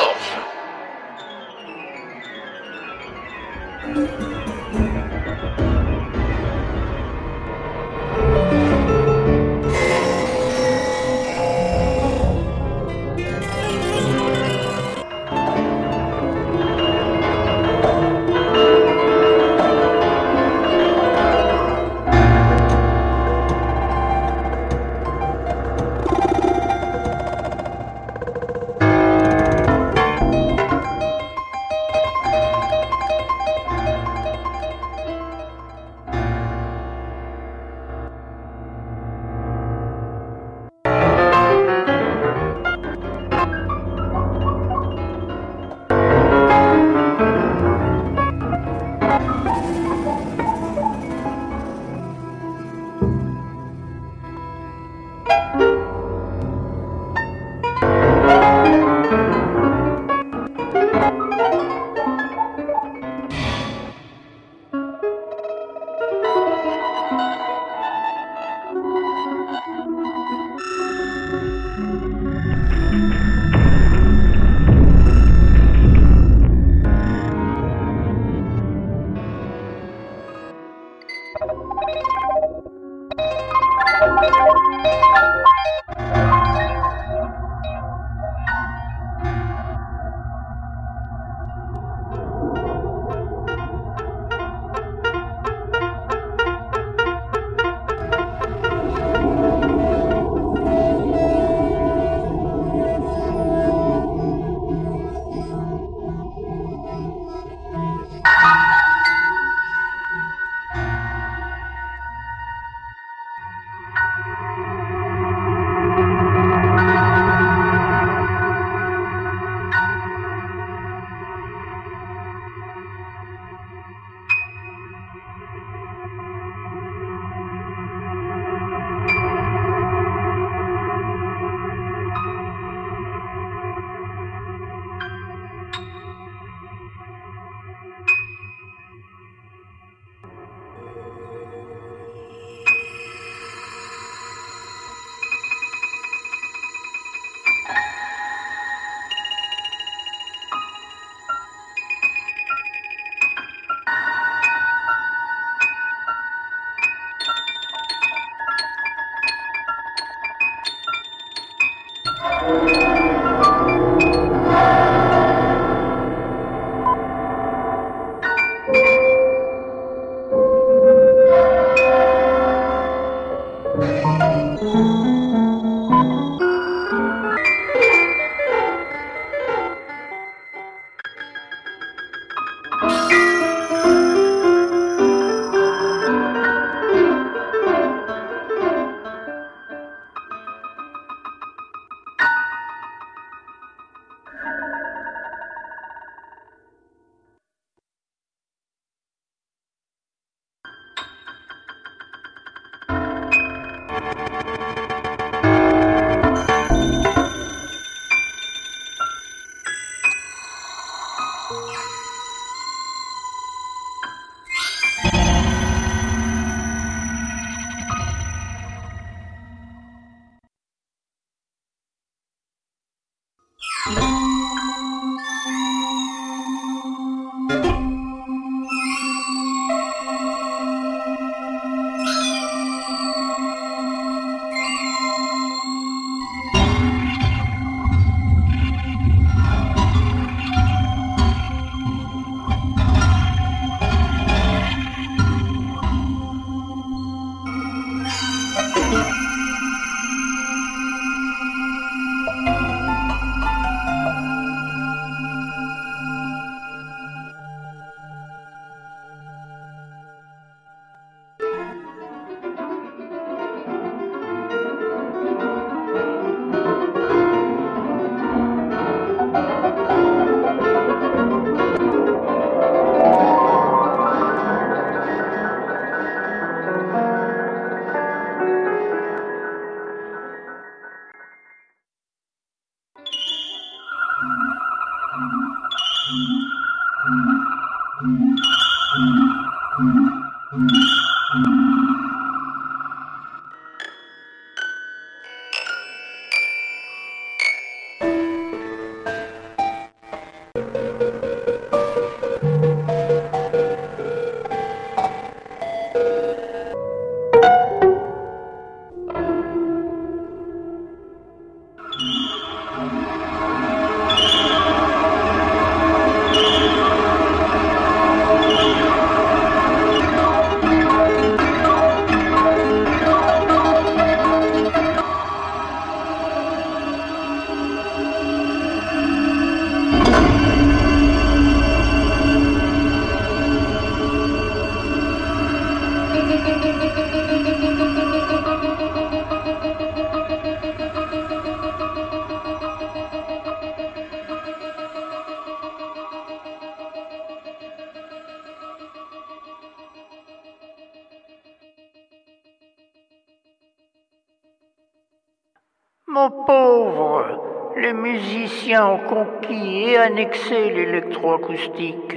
Mon pauvre, les musiciens ont conquis et annexé l'électroacoustique.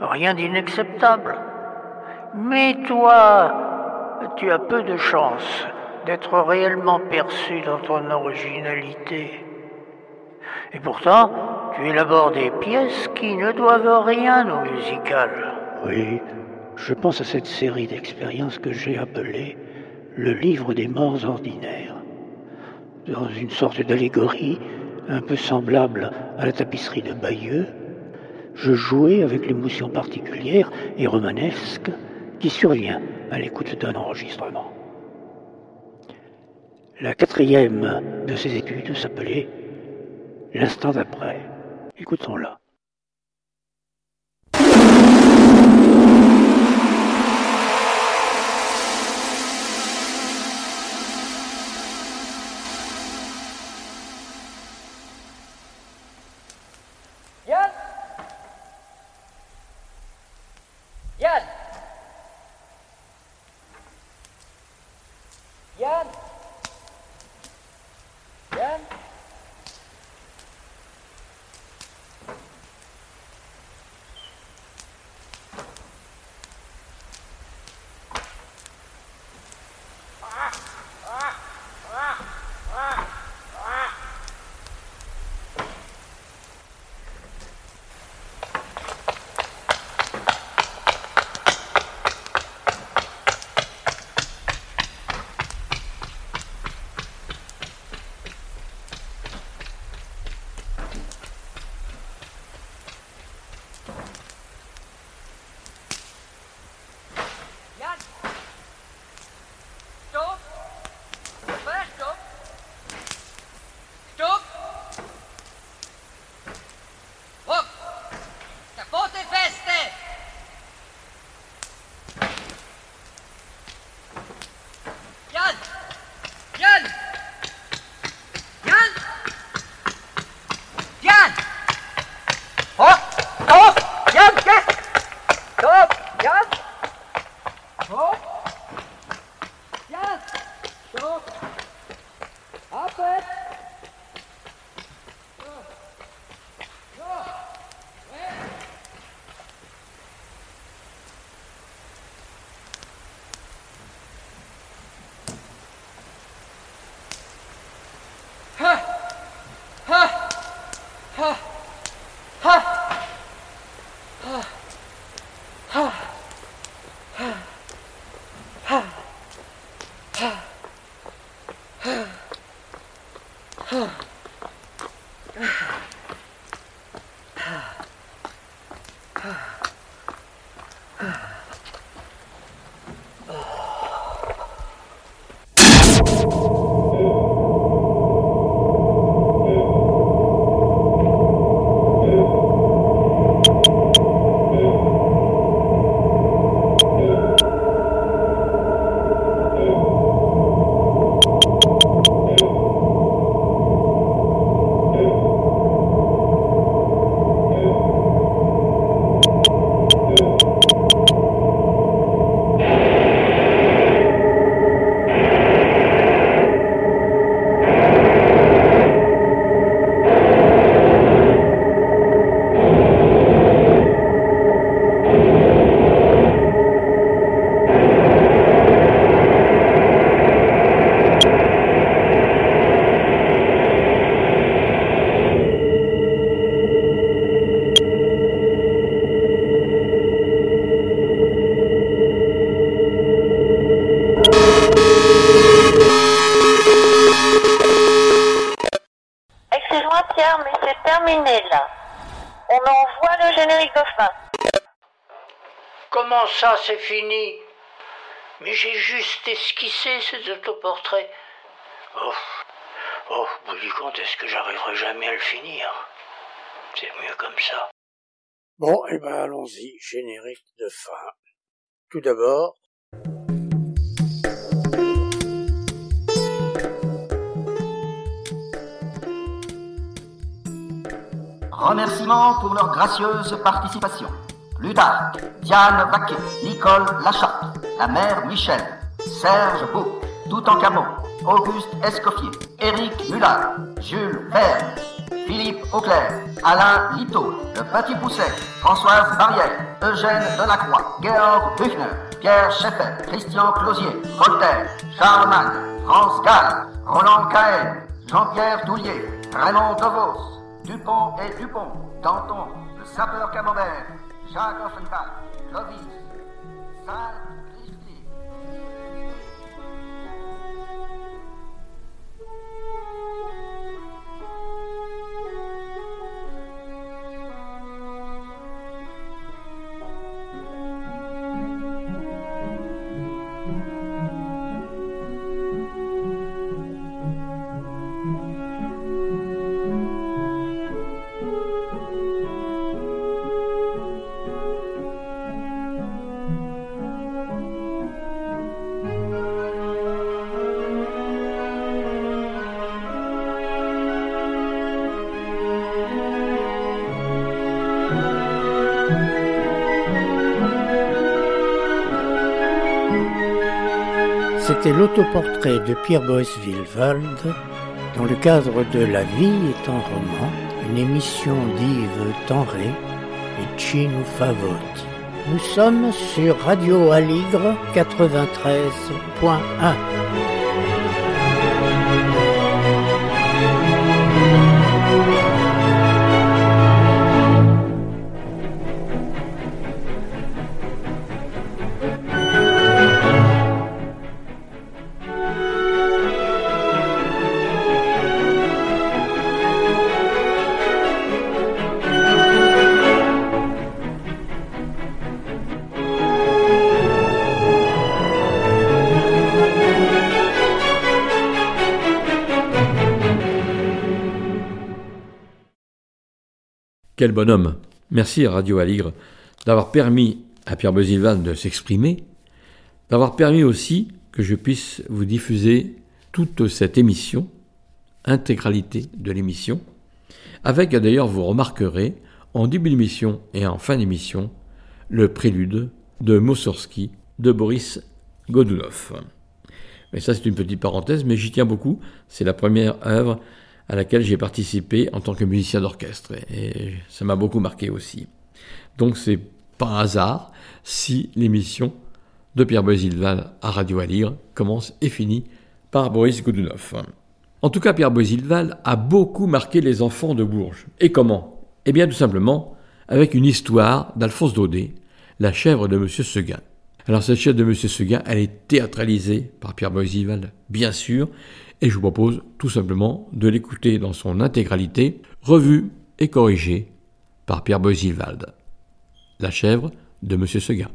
Rien d'inacceptable. Mais toi, tu as peu de chance d'être réellement perçu dans ton originalité. Et pourtant, tu élabores des pièces qui ne doivent rien au musical. Oui, je pense à cette série d'expériences que j'ai appelée le livre des morts ordinaires. Dans une sorte d'allégorie un peu semblable à la tapisserie de Bayeux, je jouais avec l'émotion particulière et romanesque qui survient à l'écoute d'un enregistrement. La quatrième de ces études s'appelait L'instant d'après. Écoutons-la. Participation. Diane Vaquet, Nicole Lachatte, la mère Michel, Serge Bouc, Toutankhamon, Auguste Escoffier, Éric Mullard, Jules Verne, Philippe Auclair, Alain Lito, Le Petit Pousset, Françoise Barrière, Eugène Delacroix, Georg Büchner, Pierre Scheffer, Christian Closier, Voltaire, Charlemagne, France Gall, Roland Cahen, Jean-Pierre Doulier, Raymond Devos, Dupont et Dupont, Danton, le sapeur camembert, Jacques Offenbach, Clovis, Saint C'était l'autoportrait de Pierre Boisville-Wald dans le cadre de La vie est un roman, une émission d'Yves Tenré et Chino Favotti. Nous sommes sur Radio Aligre 93.1. Quel bonhomme Merci à Radio Aligre d'avoir permis à Pierre Besilvan de s'exprimer, d'avoir permis aussi que je puisse vous diffuser toute cette émission, intégralité de l'émission, avec d'ailleurs vous remarquerez en début d'émission et en fin d'émission le prélude de Moussorski de Boris Godunov. Mais ça c'est une petite parenthèse, mais j'y tiens beaucoup. C'est la première œuvre à laquelle j'ai participé en tant que musicien d'orchestre. Et ça m'a beaucoup marqué aussi. Donc c'est pas un hasard si l'émission de Pierre Boisilval à Radio Alire commence et finit par Boris Godunov. En tout cas, Pierre Boisilval a beaucoup marqué les enfants de Bourges. Et comment? Eh bien, tout simplement avec une histoire d'Alphonse Daudet, la chèvre de Monsieur Seguin. Alors, cette chèvre de Monsieur Seguin, elle est théâtralisée par Pierre Boisilval, bien sûr, et je vous propose tout simplement de l'écouter dans son intégralité, revue et corrigée par Pierre Boisilvald. La chèvre de Monsieur Seguin.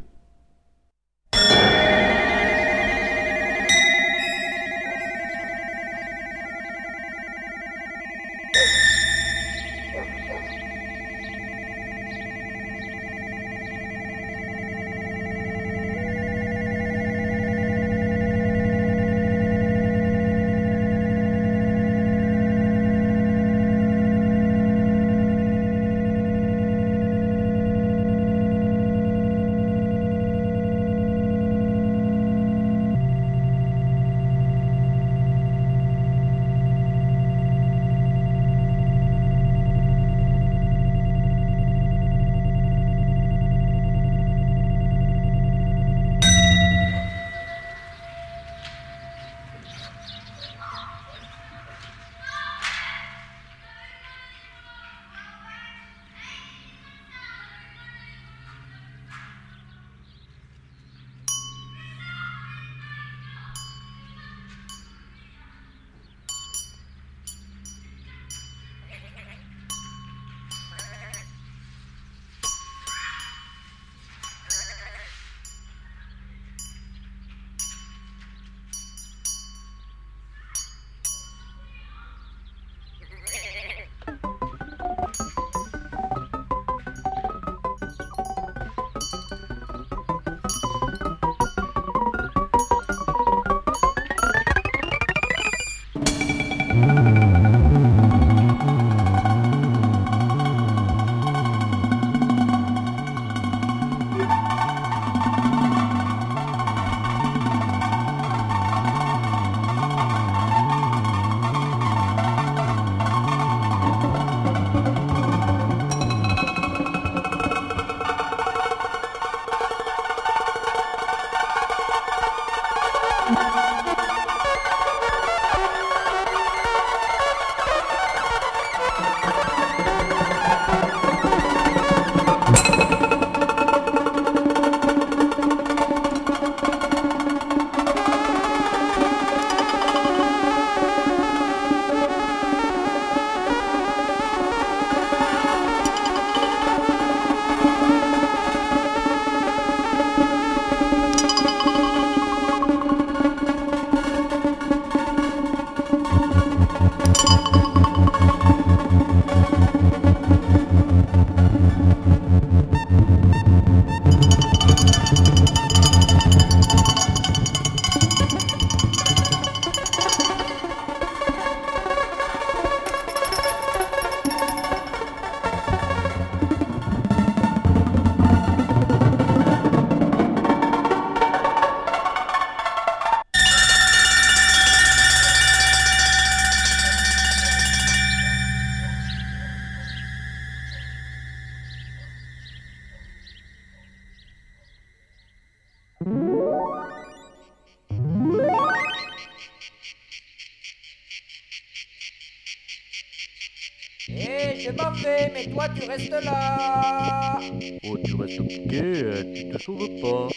Mais toi tu restes là. Oh, tu restes piqué, euh, tu te sauves pas.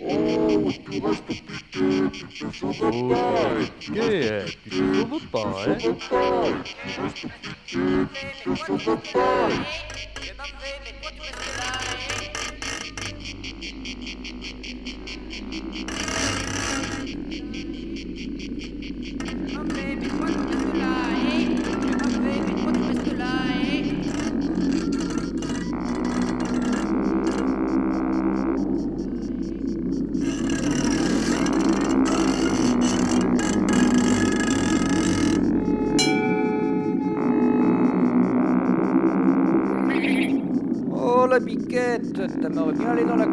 Oh, tu restes piqué, euh, tu te sauves pas, hein. Oh t'aimerais bien aller dans la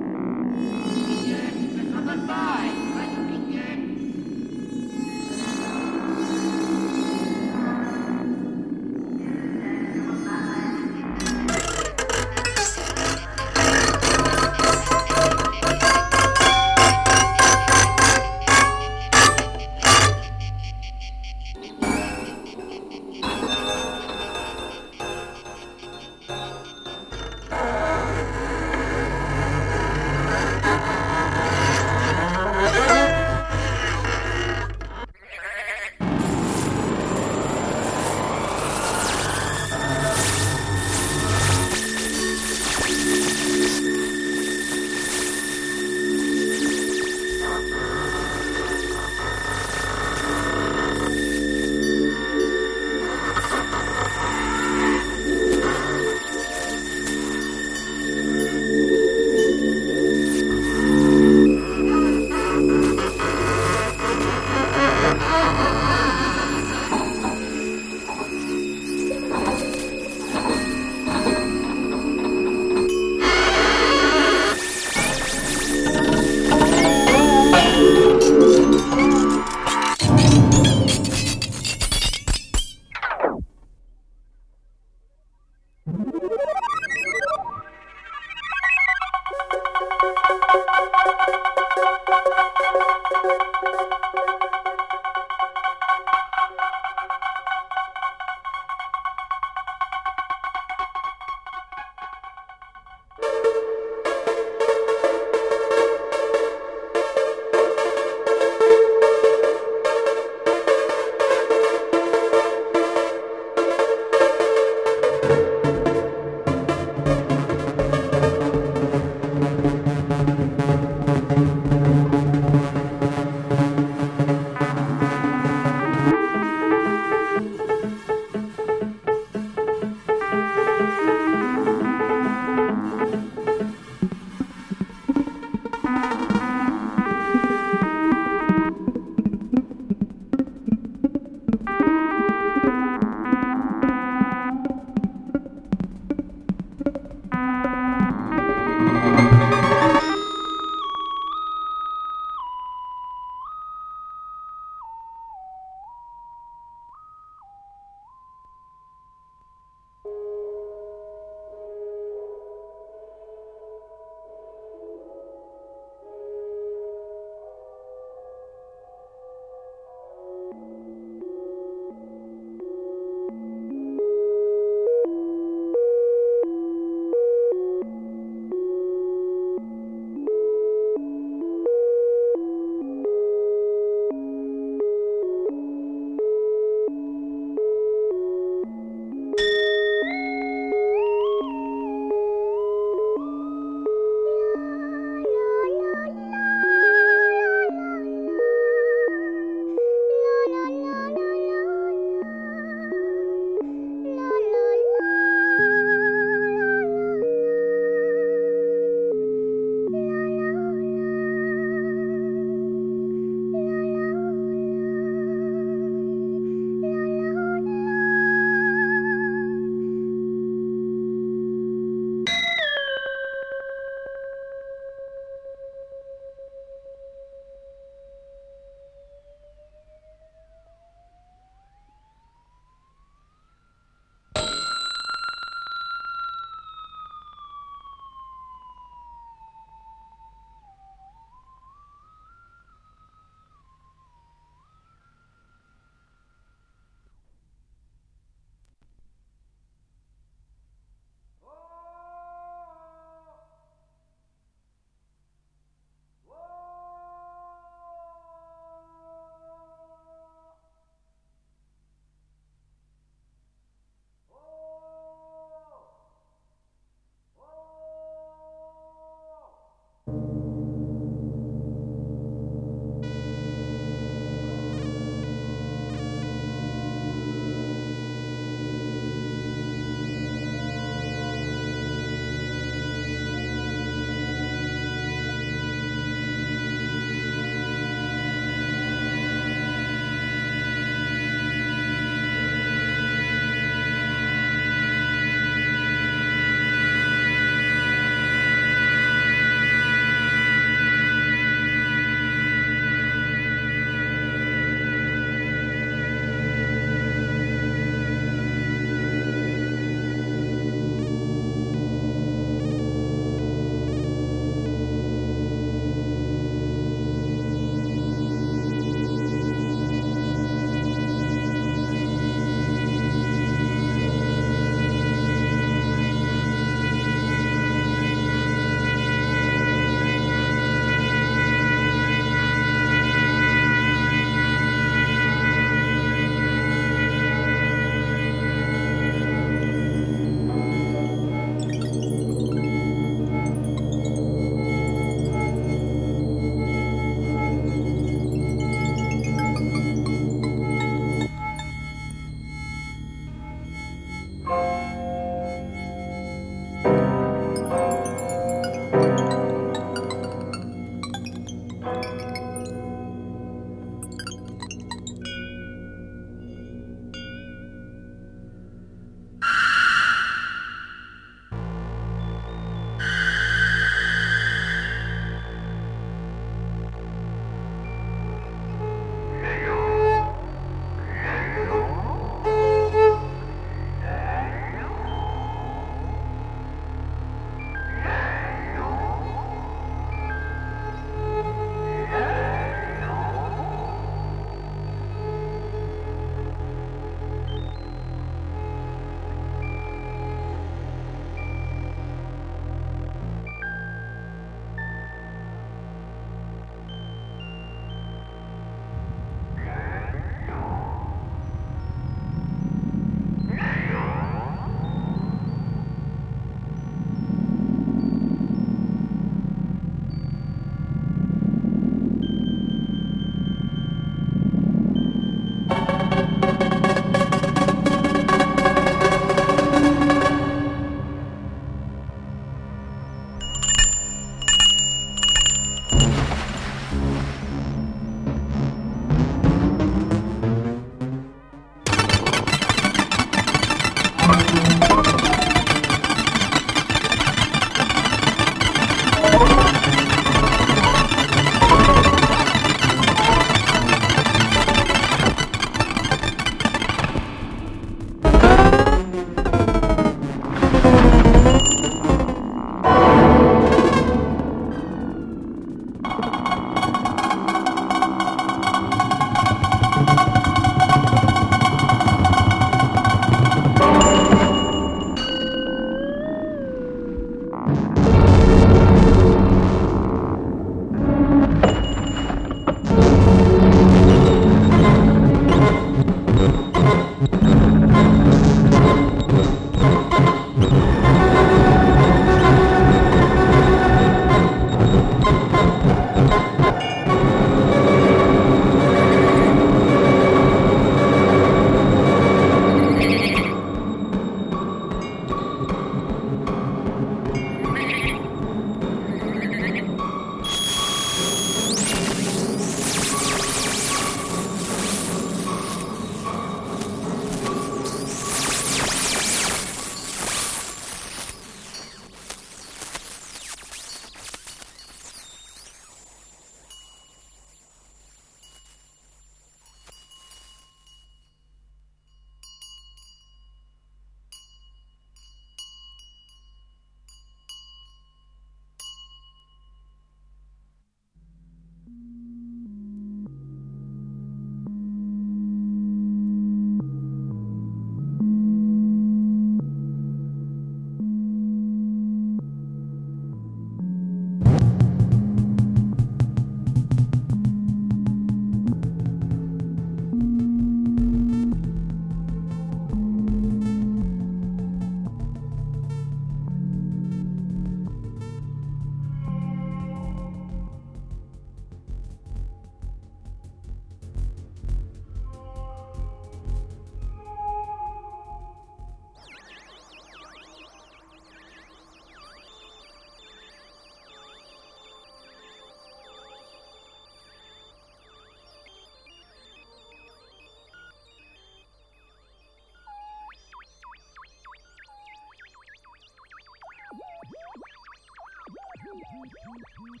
Thank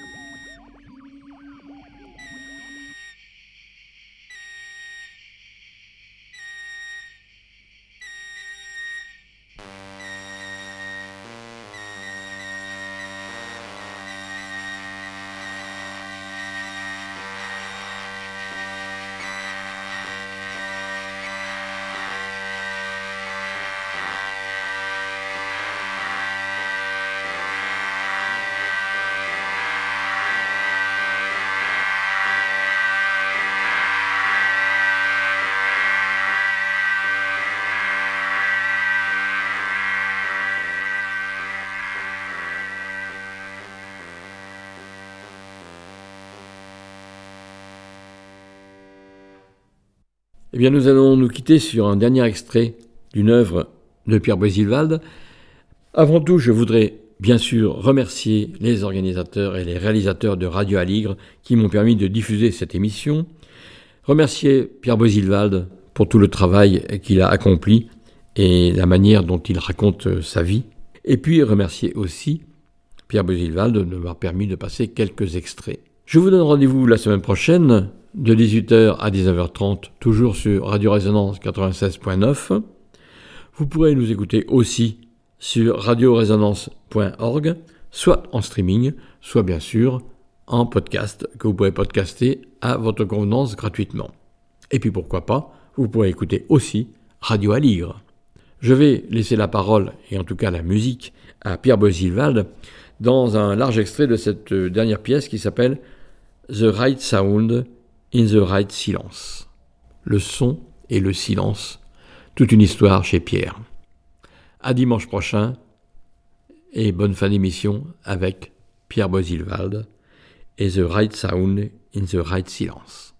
you. Eh bien, nous allons nous quitter sur un dernier extrait d'une œuvre de Pierre Boisilvalde. Avant tout, je voudrais bien sûr remercier les organisateurs et les réalisateurs de Radio Aligre qui m'ont permis de diffuser cette émission. Remercier Pierre Boisilvalde pour tout le travail qu'il a accompli et la manière dont il raconte sa vie. Et puis remercier aussi Pierre Boisilvalde de m'avoir permis de passer quelques extraits. Je vous donne rendez-vous la semaine prochaine de 18h à 19h30, toujours sur Radio Résonance 96.9. Vous pourrez nous écouter aussi sur radioresonance.org, soit en streaming, soit bien sûr en podcast, que vous pourrez podcaster à votre convenance gratuitement. Et puis pourquoi pas, vous pourrez écouter aussi Radio Aligre. Je vais laisser la parole, et en tout cas la musique, à Pierre Boisilvalde dans un large extrait de cette dernière pièce qui s'appelle The Right Sound In the Right Silence. Le son et le silence. Toute une histoire chez Pierre. À dimanche prochain et bonne fin d'émission avec Pierre Boisilvalde et The Right Sound in the Right Silence.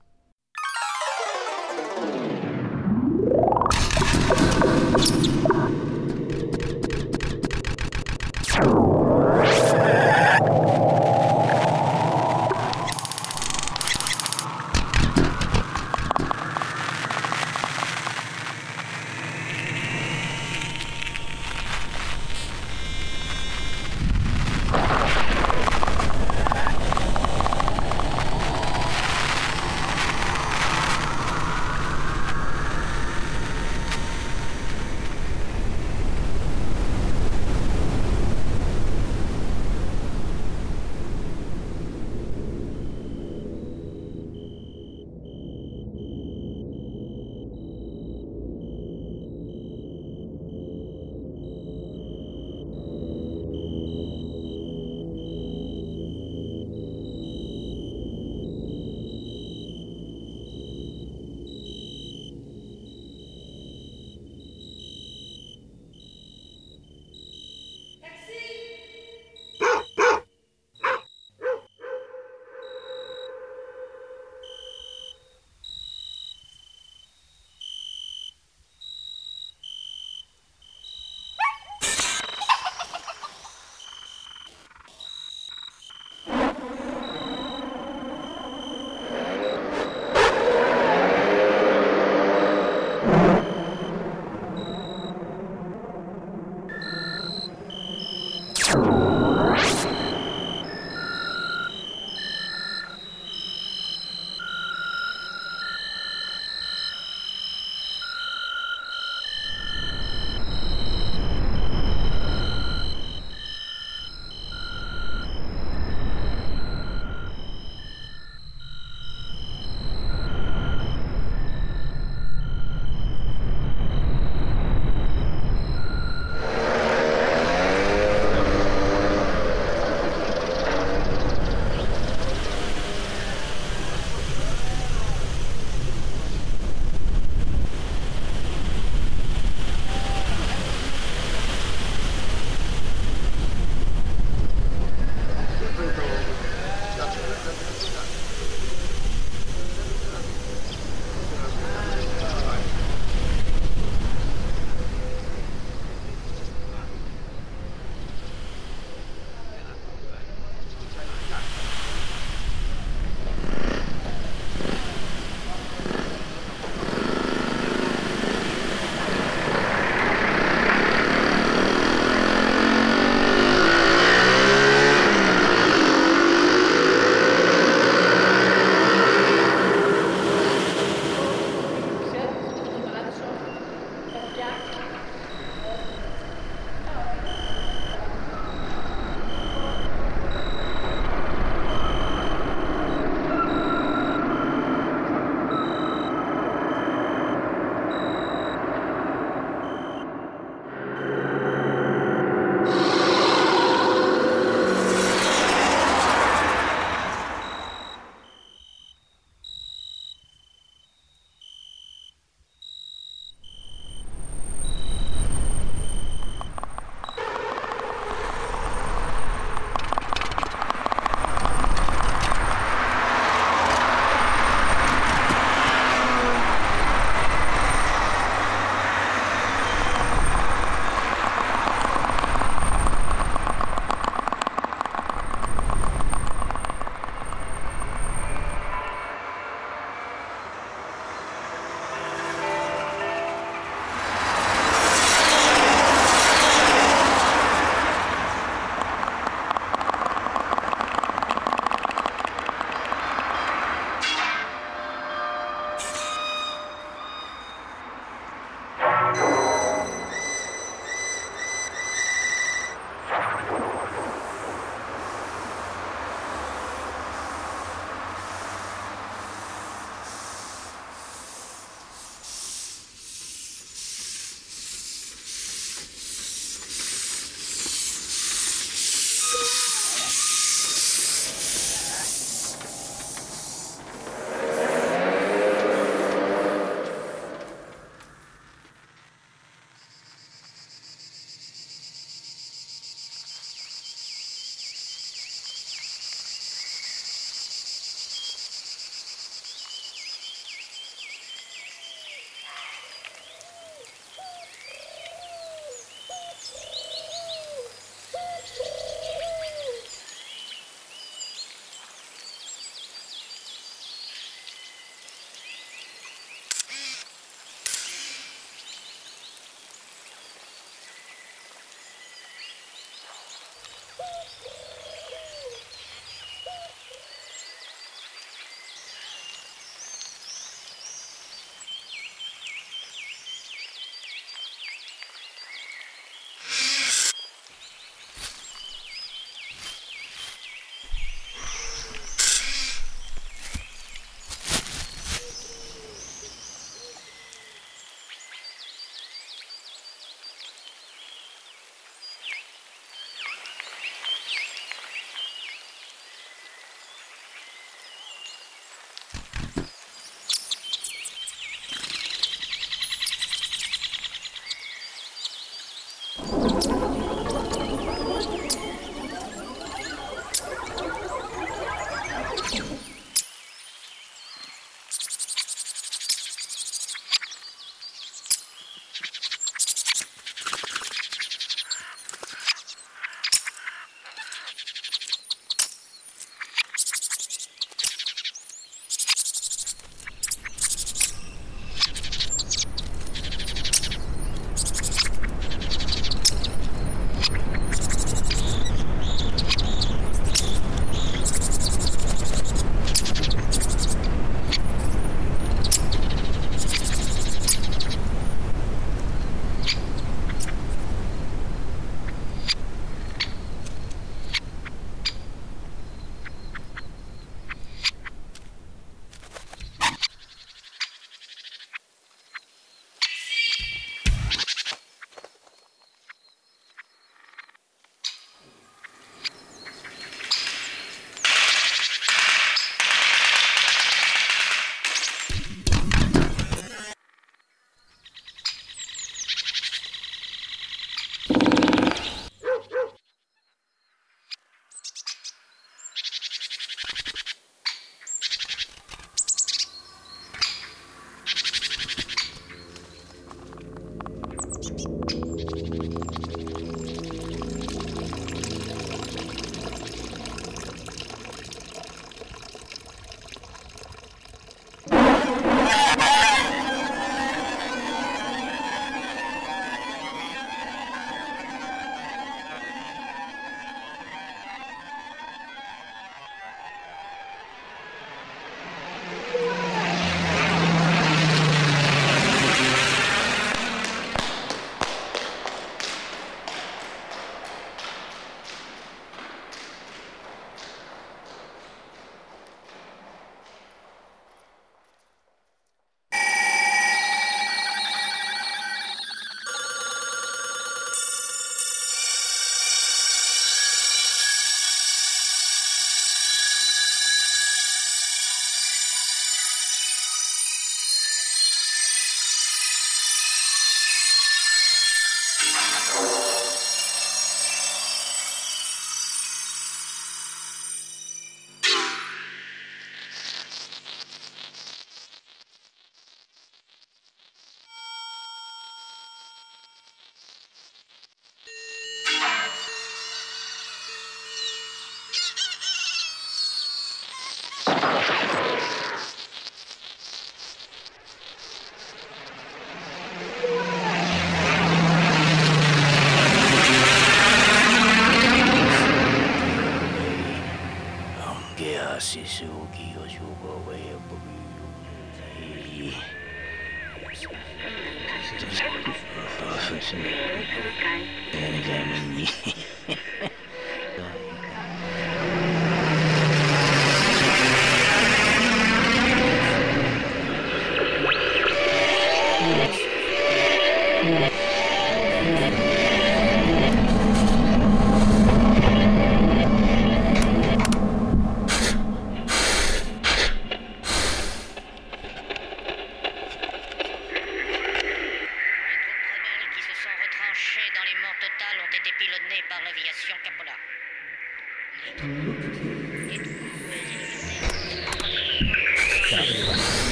C'est...